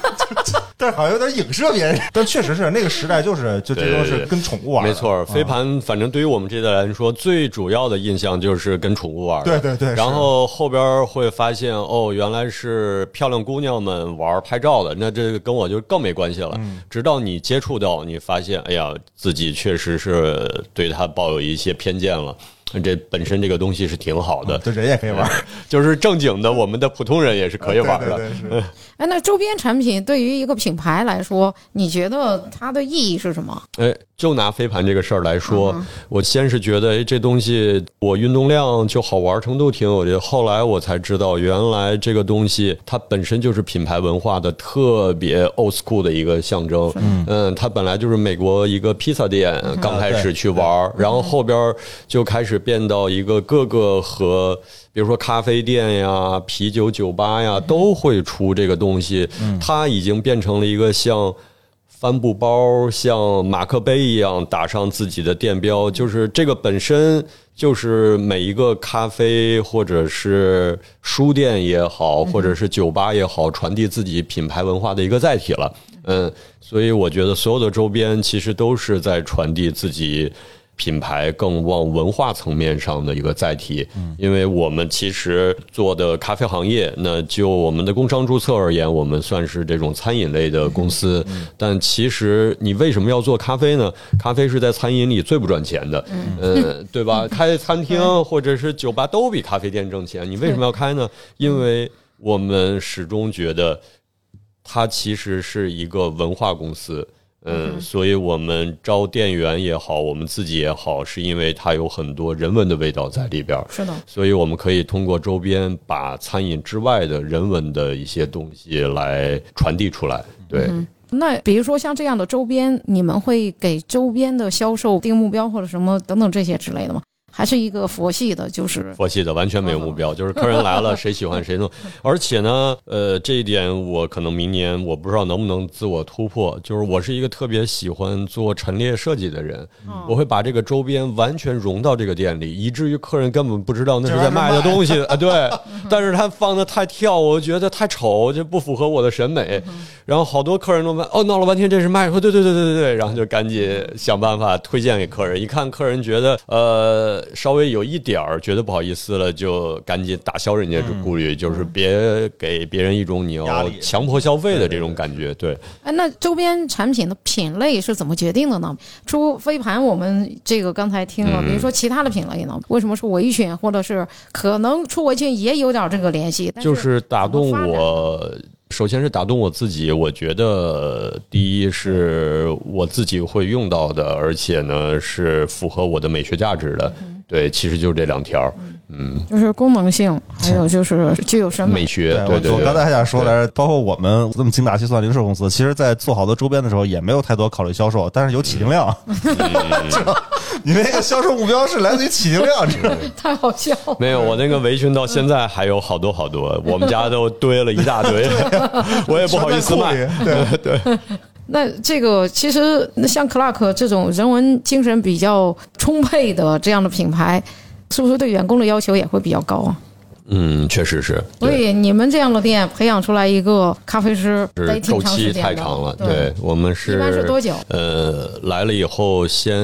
但是好像有点影射别人，但确实是那个时代，就是就这都是跟宠物玩的，没错，嗯飞盘反正对于我们这代来说，最主要的印象就是跟宠物玩的。对对对然后后边会发现，哦，原来是漂亮姑娘们玩拍照的，那这个跟我就更没关系了。嗯直到你接触到，你发现，哎呀，自己确实是对它抱有一些偏见了。这本身这个东西是挺好的，对人也可以玩，就是正经的，我们的普通人也是可以玩的。对对对 哎，那周边产品对于一个品牌来说，你觉得它的意义是什么？哎，就拿飞盘这个事儿来说，嗯我先是觉得，哎，这东西我运动量就好玩程度挺有的。后来我才知道，原来这个东西它本身就是品牌文化的特别 old school 的一个象征。嗯，它本来就是美国一个披萨店嗯刚开始去玩儿，然后后边就开始变到一个各个和。比如说咖啡店呀、啤酒酒吧呀，都会出这个东西。它已经变成了一个像帆布包像马克杯一样打上自己的店标，就是这个本身就是每一个咖啡或者是书店也好，或者是酒吧也好，传递自己品牌文化的一个载体了。嗯，所以我觉得所有的周边其实都是在传递自己。品牌更往文化层面上的一个载体，因为我们其实做的咖啡行业，那就我们的工商注册而言，我们算是这种餐饮类的公司。但其实你为什么要做咖啡呢？咖啡是在餐饮里最不赚钱的，呃，对吧？开餐厅或者是酒吧都比咖啡店挣钱，你为什么要开呢？因为我们始终觉得它其实是一个文化公司。嗯，所以我们招店员也好，我们自己也好，是因为它有很多人文的味道在里边儿。是的，所以我们可以通过周边把餐饮之外的人文的一些东西来传递出来。对，那比如说像这样的周边，你们会给周边的销售定目标或者什么等等这些之类的吗？还是一个佛系的，就是佛系的完全没有目标，就是客人来了谁喜欢谁弄。而且呢，呃，这一点我可能明年我不知道能不能自我突破，就是我是一个特别喜欢做陈列设计的人，我会把这个周边完全融到这个店里，以至于客人根本不知道那是在卖的东西啊。对，但是他放的太跳，我觉得太丑，就不符合我的审美。然后好多客人都问，哦，闹了半天这是卖，说对对对对对对，然后就赶紧想办法推荐给客人。一看客人觉得，呃。稍微有一点儿觉得不好意思了，就赶紧打消人家这顾虑，就是别给别人一种你要强迫消费的这种感觉。对，哎，那周边产品的品类是怎么决定的呢？出飞盘，我们这个刚才听了，比如说其他的品类呢，为什么是围裙，或者是可能出围裙也有点这个联系？但就是打动我。首先是打动我自己，我觉得第一是我自己会用到的，而且呢是符合我的美学价值的。对，其实就是这两条，嗯，就是功能性，还有就是具有审美。美学，对对对。我我刚才还想说来着，包括我们这么精打细算零售公司，其实，在做好多周边的时候，也没有太多考虑销售，但是有起订量。你那个销售目标是来自于起订量，这个 太好笑了。没有，我那个围裙到现在还有好多好多，我们家都堆了一大堆，我也不好意思卖。对对，那这个其实那像 Clark 这种人文精神比较充沛的这样的品牌，是不是对员工的要求也会比较高啊？嗯，确实是。所以你们这样的店培养出来一个咖啡师是周期。太长了，对对，我们是一般是多久呃，来了以后先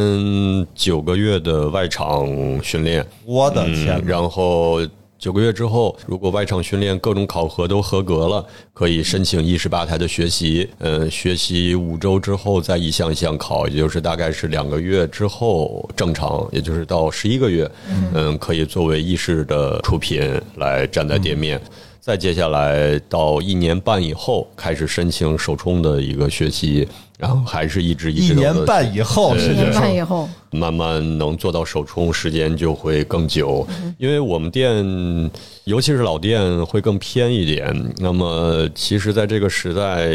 九个月的外场训练，我的天嗯，然后九个月之后，如果外场训练各种考核都合格了，可以申请一十八台的学习。嗯，学习五周之后再一项一项考，也就是大概是两个月之后正常，也就是到十一个月，嗯，可以作为意式的出品来站在店面。再接下来到一年半以后，开始申请首冲的一个学习，然后还是一直一年半以后对一年半以后，慢慢能做到首冲，时间就会更久。因为我们店，尤其是老店，会更偏一点。那么，其实在这个时代，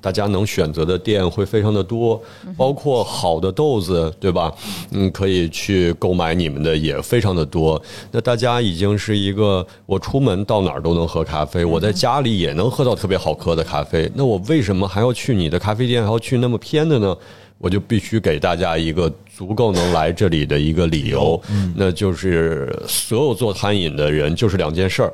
大家能选择的店会非常的多，包括好的豆子，对吧？嗯，可以去购买你们的也非常的多。那大家已经是一个，我出门到哪儿都能喝咖啡，我在家里也能喝到特别好喝的咖啡。那我为什么还要去你的咖啡店，还要去那么偏的呢？我就必须给大家一个足够能来这里的一个理由，那就是所有做餐饮的人就是两件事儿。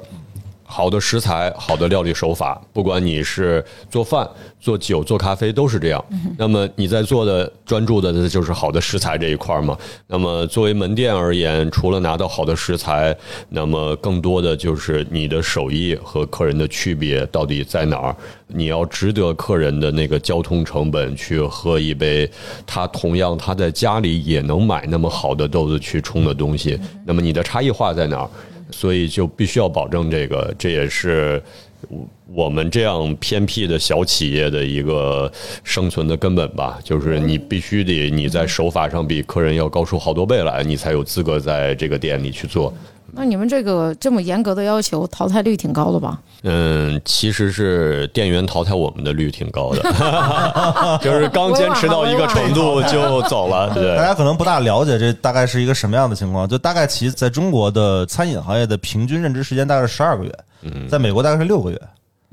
好的食材，好的料理手法，不管你是做饭、做酒、做咖啡，都是这样。那么你在做的专注的就是好的食材这一块儿嘛。那么作为门店而言，除了拿到好的食材，那么更多的就是你的手艺和客人的区别到底在哪儿？你要值得客人的那个交通成本去喝一杯他同样他在家里也能买那么好的豆子去冲的东西，那么你的差异化在哪儿？所以就必须要保证这个，这也是我们这样偏僻的小企业的一个生存的根本吧。就是你必须得你在手法上比客人要高出好多倍来，你才有资格在这个店里去做。那你们这个这么严格的要求，淘汰率挺高的吧？嗯，其实是店员淘汰我们的率挺高的，就是刚坚持到一个程度就走了，对大。家可能不大了解这大概是一个什么样的情况，就大概其在中国的餐饮行业的平均任职时间大概是十二个月，在美国大概是六个月。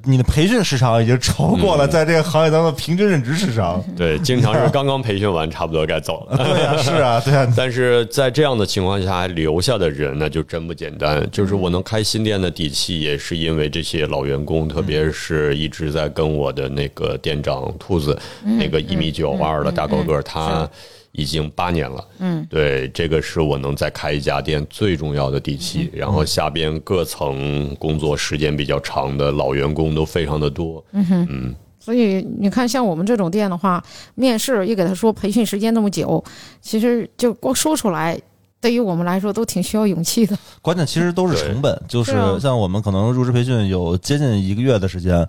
你的培训时长已经超过了在这个行业当中的平均任职时长。对，经常是刚刚培训完，差不多该走了。对呀、是啊，对啊，但是在这样的情况下还留下的人，那就真不简单。就是我能开新店的底气，也是因为这些老员工，特别是一直在跟我的那个店长兔子，那个一米九二的大高个儿，他已经八年了。嗯，对，这个是我能再开一家店最重要的底气。然后下边各层工作时间比较长的老员工都非常的多。嗯哼，嗯。所以你看，像我们这种店的话，面试一给他说培训时间那么久，其实就光说出来，对于我们来说都挺需要勇气的。关键其实都是成本，就是像我们可能入职培训有接近一个月的时间，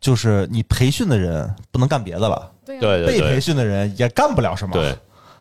就是你培训的人不能干别的了，对。被培训的人也干不了什么。对，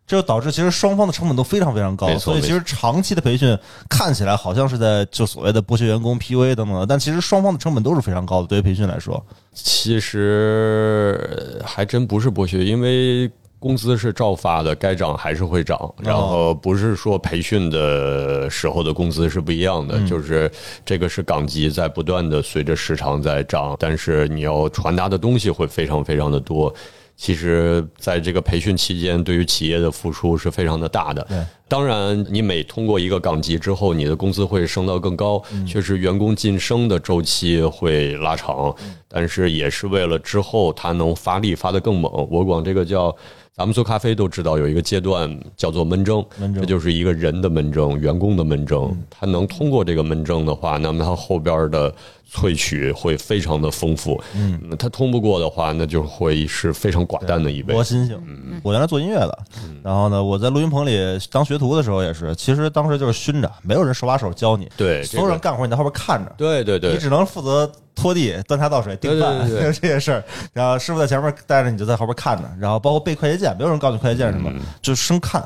这就导致其实双方的成本都非常非常高所以其实长期的培训看起来好像是在就所谓的剥削员工、PUA 等等的，但其实双方的成本都是非常高的。对于培训来说，其实呃还真不是剥削，因为工资是照发的，该涨还是会涨。然后不是说培训的时候的工资是不一样的，就是这个是岗级在不断的随着时长在涨，但是你要传达的东西会非常非常的多。其实，在这个培训期间，对于企业的付出是非常的大的。对当然，你每通过一个岗级之后，你的工资会升到更高，确实员工晋升的周期会拉长，但是也是为了之后他能发力发得更猛。我管这个叫。咱们做咖啡都知道有一个阶段叫做闷蒸，闷蒸这就是一个人的闷蒸，员工的闷蒸。他能通过这个闷蒸的话，那么他后边的萃取会非常的丰富。嗯，他通不过的话，那就会是非常寡淡的一杯多。心性。我原来做音乐的，然后呢，我在录音棚里当学徒的时候也是，其实当时就是熏着，没有人手把手教你，对所有人干活你在后边看着，对对对你，只能负责拖地、端茶倒水、订饭，这些事儿。然后师傅在前面带着，你就在后边看着。然后包括背快捷键，没有人告诉你快捷键是什么，嗯就生看。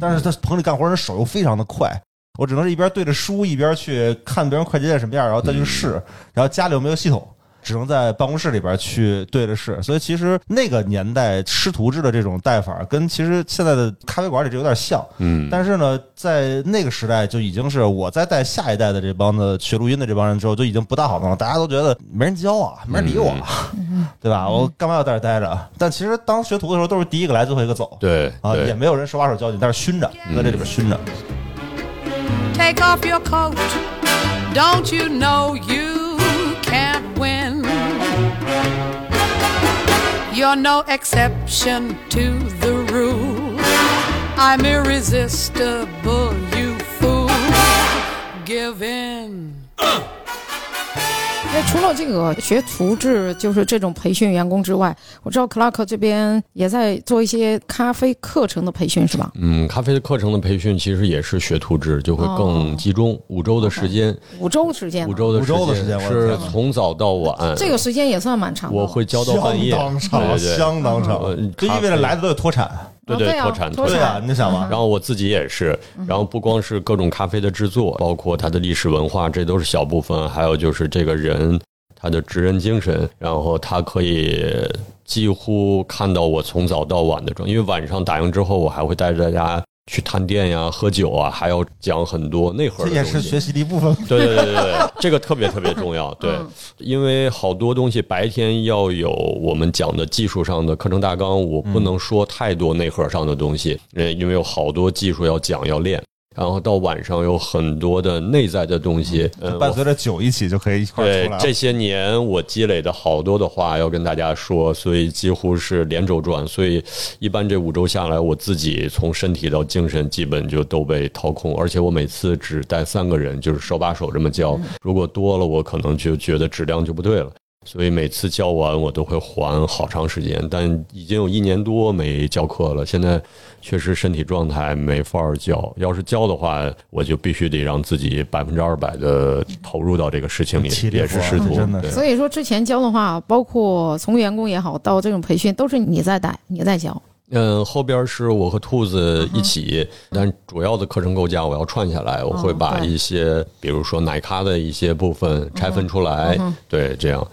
但是他棚里干活人手又非常的快，我只能是一边对着书，一边去看别人快捷键什么样，然后再去试。然后家里又没有系统。只能在办公室里边去对着试，所以其实那个年代师徒制的这种带法，跟其实现在的咖啡馆里这有点像。嗯，但是呢，在那个时代就已经是我在带下一代的这帮子学录音的这帮人之后，就已经不大好弄了。大家都觉得没人教啊，没人理我，对吧？我干嘛要在这待着？但其实当学徒的时候，都是第一个来，最后一个走。对啊，也，没有人手把手教你，但是熏着，在这里边熏着。Take off your coat. Don't you know you can't win? You're no exception to the rule. I'm irresistible, you fool. Give in. Uh. 那除了这个学徒制，就是这种培训员工之外，我知道克拉克这边也在做一些咖啡课程的培训，是吧？嗯，咖啡的课程的培训其实也是学徒制，就会更集中，五周的时间，五周时间，五周的五周的时间我是从早到晚。这个时间也算蛮长的。我会教到半夜，相当长，相当长呃，就意味着来的都有脱产。对哦对啊脱产脱对啊，你想嘛，然后我自己也是，然后不光是各种咖啡的制作，包括它的历史文化，这都是小部分，还有就是这个人他的职人精神，然后他可以几乎看到我从早到晚的状，因为晚上打烊之后，我还会带着大家去探店呀、喝酒啊，还要讲很多内核这的东西。也是学习的一部分。对对对对对，这个特别特别重要。对，因为好多东西白天要有我们讲的技术上的课程大纲，我不能说太多内核上的东西，呃，因为有好多技术要讲要练。然后到晚上有很多的内在的东西，伴随着酒一起就可以一块儿出来。对这些年我积累的好多的话要跟大家说，所以几乎是连轴转。所以一般这五周下来，我自己从身体到精神基本就都被掏空，而且我每次只带三个人，就是手把手这么教。如果多了，我可能就觉得质量就不对了。所以每次教完我都会还好长时间，但已经有一年多没教课了。现在确实身体状态没法儿教，要是教的话，我就必须得让自己百分之二百的投入到这个事情里体，力活也是师徒。真的是所以说之前教的话，包括从员工也好到这种培训，都是你在带，你在教。嗯，后边是我和兔子一起，但主要的课程构架我要串下来，我会把一些，比如说奶咖的一些部分拆分出来，对，这样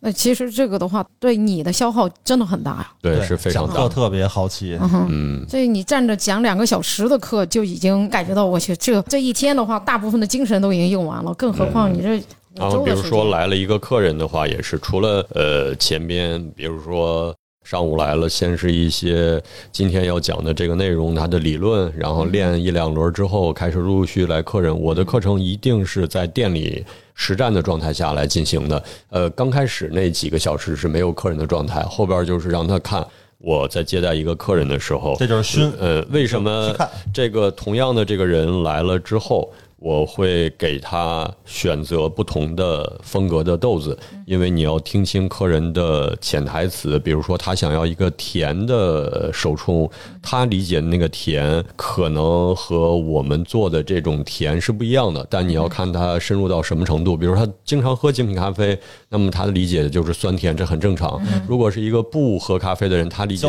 那其实这个的话，对你的消耗真的很大呀。对是非常大讲。课特别好奇。嗯，所以你站着讲两个小时的课，就已经感觉到我去这这一天的话，大部分的精神都已经用完了，更何况你这然后比如说来了一个客人的话，也是除了呃前边，比如说上午来了，先是一些今天要讲的这个内容，它的理论，然后练一两轮之后，开始陆续来客人。我的课程一定是在店里实战的状态下来进行的。呃，刚开始那几个小时是没有客人的状态，后边就是让他看我在接待一个客人的时候，这就是熏。呃，为什么这个同样的这个人来了之后，我会给他选择不同的风格的豆子，因为你要听清客人的潜台词，比如说他想要一个甜的手冲，他理解的那个甜可能和我们做的这种甜是不一样的，但你要看他深入到什么程度，比如他经常喝精品咖啡，那么他的理解就是酸甜，这很正常。如果是一个不喝咖啡的人，他理解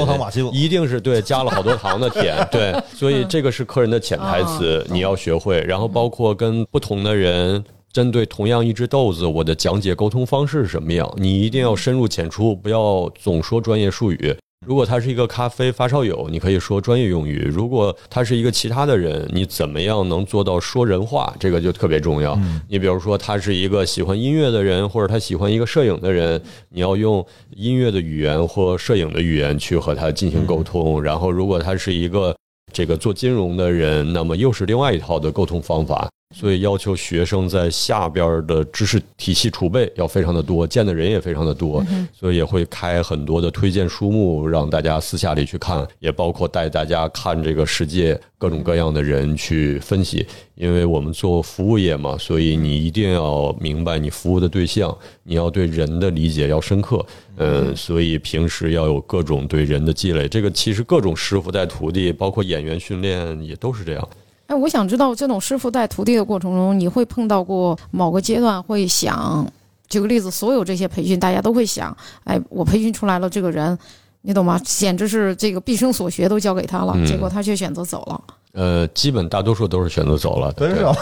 一定是对加了好多糖的甜，对，所以这个是客人的潜台词，你要学会。然后包括跟不同的人。针对同样一只豆子，我的讲解沟通方式是什么样？你一定要深入浅出，不要总说专业术语。如果他是一个咖啡发烧友，你可以说专业用语；如果他是一个其他的人，你怎么样能做到说人话？这个就特别重要。你比如说，他是一个喜欢音乐的人，或者他喜欢一个摄影的人，你要用音乐的语言或摄影的语言去和他进行沟通。然后，如果他是一个这个做金融的人，那么又是另外一套的沟通方法。所以要求学生在下边的知识体系储备要非常的多，见的人也非常的多，所以也会开很多的推荐书目，让大家私下里去看，也包括带大家看这个世界各种各样的人去分析。因为我们做服务业嘛，所以你一定要明白你服务的对象，你要对人的理解要深刻。嗯，所以平时要有各种对人的积累。这个其实各种师傅带徒弟，包括演员训练也都是这样。哎，我想知道这种师傅带徒弟的过程中，你会碰到过某个阶段会想，举个例子，所有这些培训大家都会想，哎，我培训出来了这个人，你懂吗？简直是这个毕生所学都交给他了，嗯结果他却选择走了。呃，基本大多数都是选择走了，对德云社，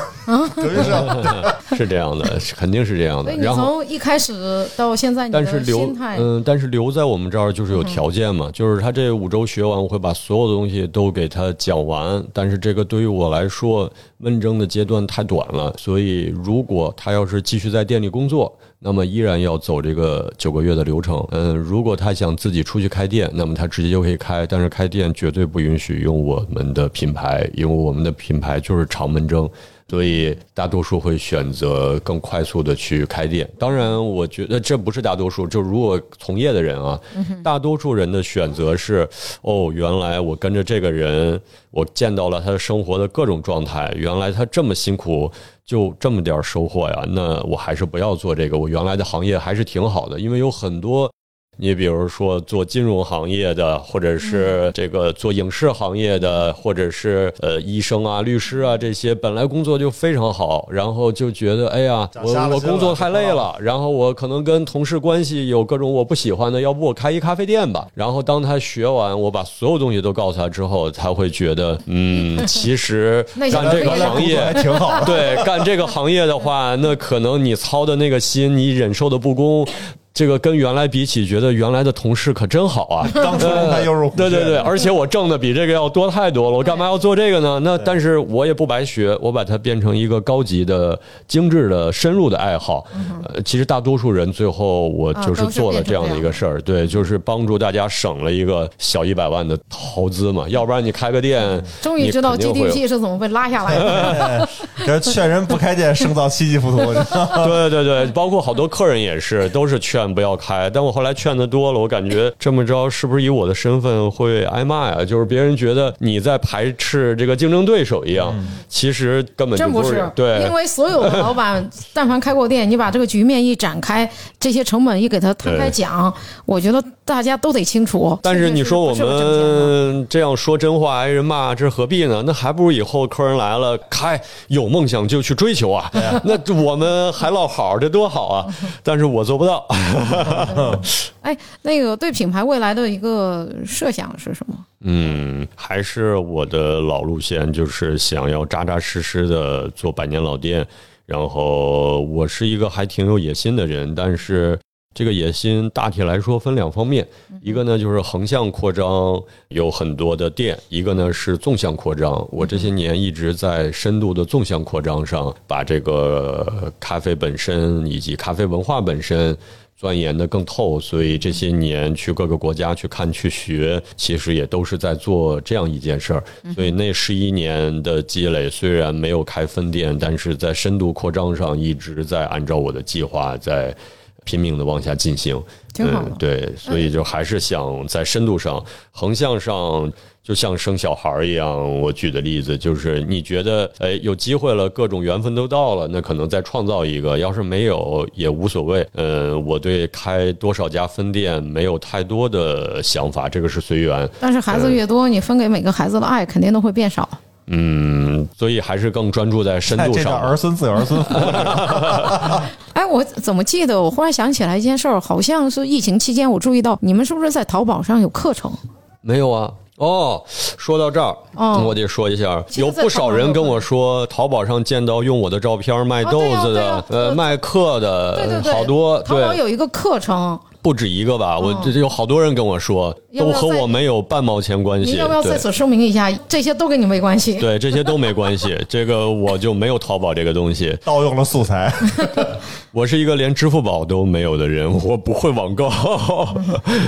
德云社，是这样的，肯定是这样的。所以你然后。从一开始到现在，你但是留心态，嗯，但是留在我们这儿就是有条件嘛，就是他这五周学完，我会把所有的东西都给他讲完。但是这个对于我来说，问政的阶段太短了，所以如果他要是继续在店里工作，那么依然要走这个九个月的流程。嗯，如果他想自己出去开店，那么他直接就可以开，但是开店绝对不允许用我们的品牌，因为我们的品牌就是长门蒸。所以大多数会选择更快速的去开店。当然，我觉得这不是大多数，就如果从业的人啊，大多数人的选择是：哦，原来我跟着这个人，我见到了他的生活的各种状态，原来他这么辛苦。就这么点儿收获呀？那我还是不要做这个。我原来的行业还是挺好的，因为有很多你比如说做金融行业的，或者是这个做影视行业的，或者是呃医生啊、律师啊这些，本来工作就非常好，然后就觉得哎呀，我我工作太累了，然后我可能跟同事关系有各种我不喜欢的，要不我开一咖啡店吧。然后当他学完，我把所有东西都告诉他之后，他会觉得，嗯，其实干这个行业还挺好的。对，干这个行业的话，那可能你操的那个心，你忍受的不公，这个跟原来比起，觉得原来的同事可真好啊。当初他又是对对对，而且我挣的比这个要多太多了，我干嘛要做这个呢？那但是我也不白学，我把它变成一个高级的、精致的、深入的爱好。呃，其实大多数人最后我就是做了这样的一个事儿，对，就是帮助大家省了一个小一百万的投资嘛，要不然你开个店，你终于知道 GDP 是怎么被拉下来的。这劝人不开店，胜造七级浮屠。对对对，包括好多客人也是，都是劝不要开。但我后来劝的多了，我感觉这么着是不是以我的身份会挨骂呀？就是别人觉得你在排斥这个竞争对手一样，其实根本就真不是，对，因为所有的老板，但凡开过店，你把这个局面一展开，这些成本一给他摊开讲，我觉得大家都得清楚。但是你说我们这样说真话挨人骂，这何必呢？那还不如以后客人来了，开有梦想就去追求啊。那我们还唠好，这多好啊！但是我做不到。哎，那个对品牌未来的一个设想是什么？嗯，还是我的老路线，就是想要扎扎实实的做百年老店。然后我是一个还挺有野心的人，但是这个野心大体来说分两方面，一个呢就是横向扩张，有很多的店；一个呢是纵向扩张。我这些年一直在深度的纵向扩张上，把这个咖啡本身以及咖啡文化本身。钻研的更透，所以这些年去各个国家去看去学，其实也都是在做这样一件事儿。所以那十一年的积累，虽然没有开分店，但是在深度扩张上一直在按照我的计划在拼命的往下进行。挺好嗯，对，所以就还是想在深度上、横向上，就像生小孩儿一样。我举的例子就是，你觉得哎有机会了，各种缘分都到了，那可能再创造一个；要是没有也无所谓。嗯，我对开多少家分店没有太多的想法，这个是随缘。但是孩子越多，你分给每个孩子的爱肯定都会变少。嗯，所以还是更专注在深哎度上儿孙自有儿孙福。哎，我怎么记得？我忽然想起来一件事儿，好像是疫情期间，我注意到你们是不是在淘宝上有课程？没有啊。哦，说到这儿，哦我得说一下，有不少人跟我说，淘宝上见到用我的照片卖豆子的，啊啊啊呃，卖课的，对对对，好多，淘宝，有一个课程，不止一个吧？我嗯这这有好多人跟我说，都和我没有半毛钱关系。你要不要在此声明一下？这些都跟你没关系。对，这些都没关系。这个我就没有淘宝这个东西，盗用了素材，我是一个连支付宝都没有的人，我不会网购。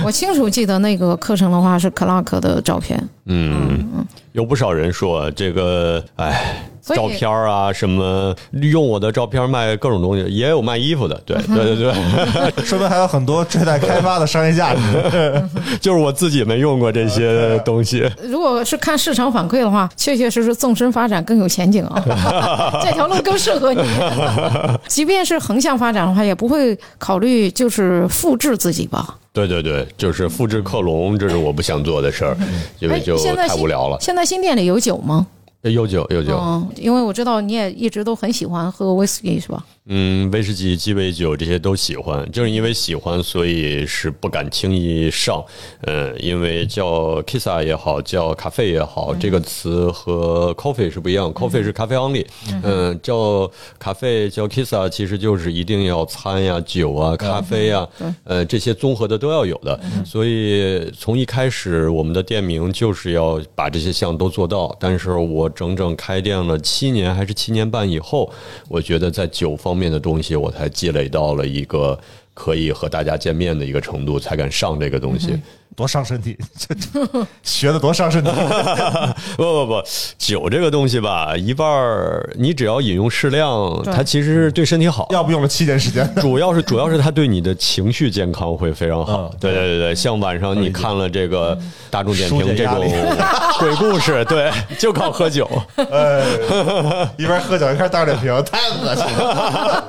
我清楚记得那个课程的话是 Clark 的照片，嗯，有不少人说这个，哎，照片啊，什么用我的照片卖各种东西，也有卖衣服的，对对对对，说明还有很多正在开发的商业价值。就是我自己没用过这些东西。如果是看市场反馈的话，确确实实纵深发展更有前景啊，这条路更适合你。即便是横向发展的话，也不会考虑就是复制自己吧？对对对，就是复制克隆，这是我不想做的事儿，因为哎就太无聊了。现在新店里有酒吗？有酒有酒，嗯，因为我知道你也一直都很喜欢喝威士忌，是吧？嗯，威士忌、鸡尾酒这些都喜欢，正是因为喜欢，所以是不敢轻易上。嗯，因为叫 kissa 也好，叫咖啡也好，这个词和 coffee 是不一样，coffee 是咖啡 only，嗯，叫咖啡叫 kissa 其实就是一定要餐呀、酒啊、咖啡呀，呃，这些综合的都要有的。所以从一开始，我们的店名就是要把这些项都做到。但是我整整开店了七年还是七年半以后，我觉得在酒方方面的东西，我才积累到了一个可以和大家见面的一个程度，才敢上这个东西。多伤身体，这 这学的多伤身体。不不不，酒这个东西吧，一半儿你只要饮用适量，它其实是对身体好。要不用了七年时间，主要是主要是它对你的情绪健康会非常好嗯。对对对对，像晚上你看了这个大众点评这种鬼故事，对，就靠喝酒。哎，一边喝酒一边大众点评，太恶心了。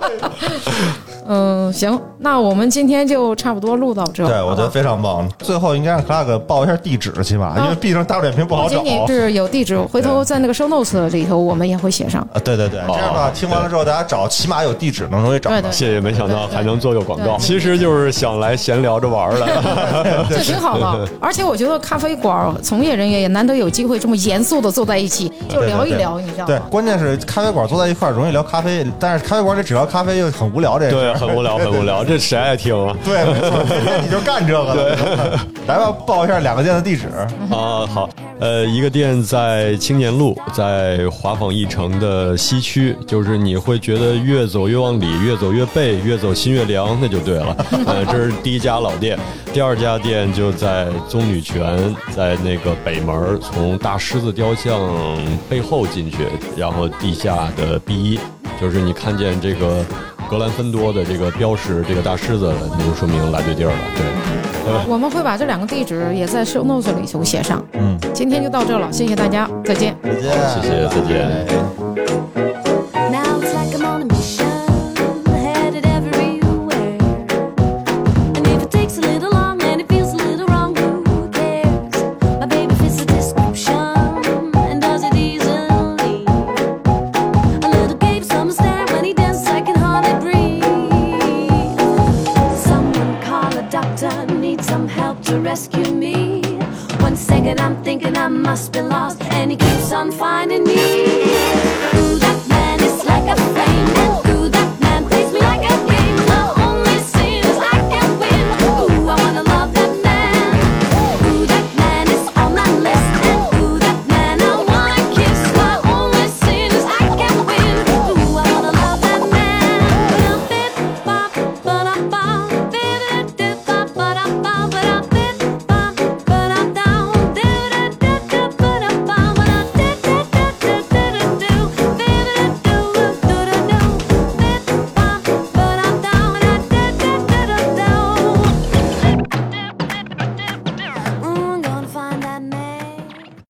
嗯，行，那我们今天就差不多录到这。对，我觉得非常棒。最后应该让 Clark 报一下地址，起码因为毕竟大众点评不好找不仅。仅是有地址，回头在那个 show notes 里头我们也会写上。啊，对对对，这样的话听完了之后，大家找起码有地址，能容易找到对对。谢谢，没想到还能做个广告，其实就是想来闲聊着玩儿的。这挺好的，而且我觉得咖啡馆从业人员也难得有机会这么严肃的坐在一起，就聊一聊，你知道吗对，？关键是咖啡馆坐在一块儿容易聊咖啡，但是咖啡馆里只聊咖啡又很无聊，这个事对，儿很无聊，很无聊，这谁爱听啊？对，没错，今天你就干这个了。来吧，报一下两个店的地址。啊，好，呃，一个店在青年路，在华纺一城的西区，就是你会觉得越走越往里，越走越背，越走心越凉，那就对了。呃，这是第一家老店，第二家店就在棕榈泉，在那个北门，从大狮子雕像背后进去，然后地下的 B 一，就是你看见这个格兰芬多的这个标识，这个大狮子，那就说明来对地儿了。对。我们会把这两个地址也在 show notes 里头写上。嗯，今天就到这了，谢谢大家，再见。再见，谢谢再见。Thinking I must be lost, and he keeps on finding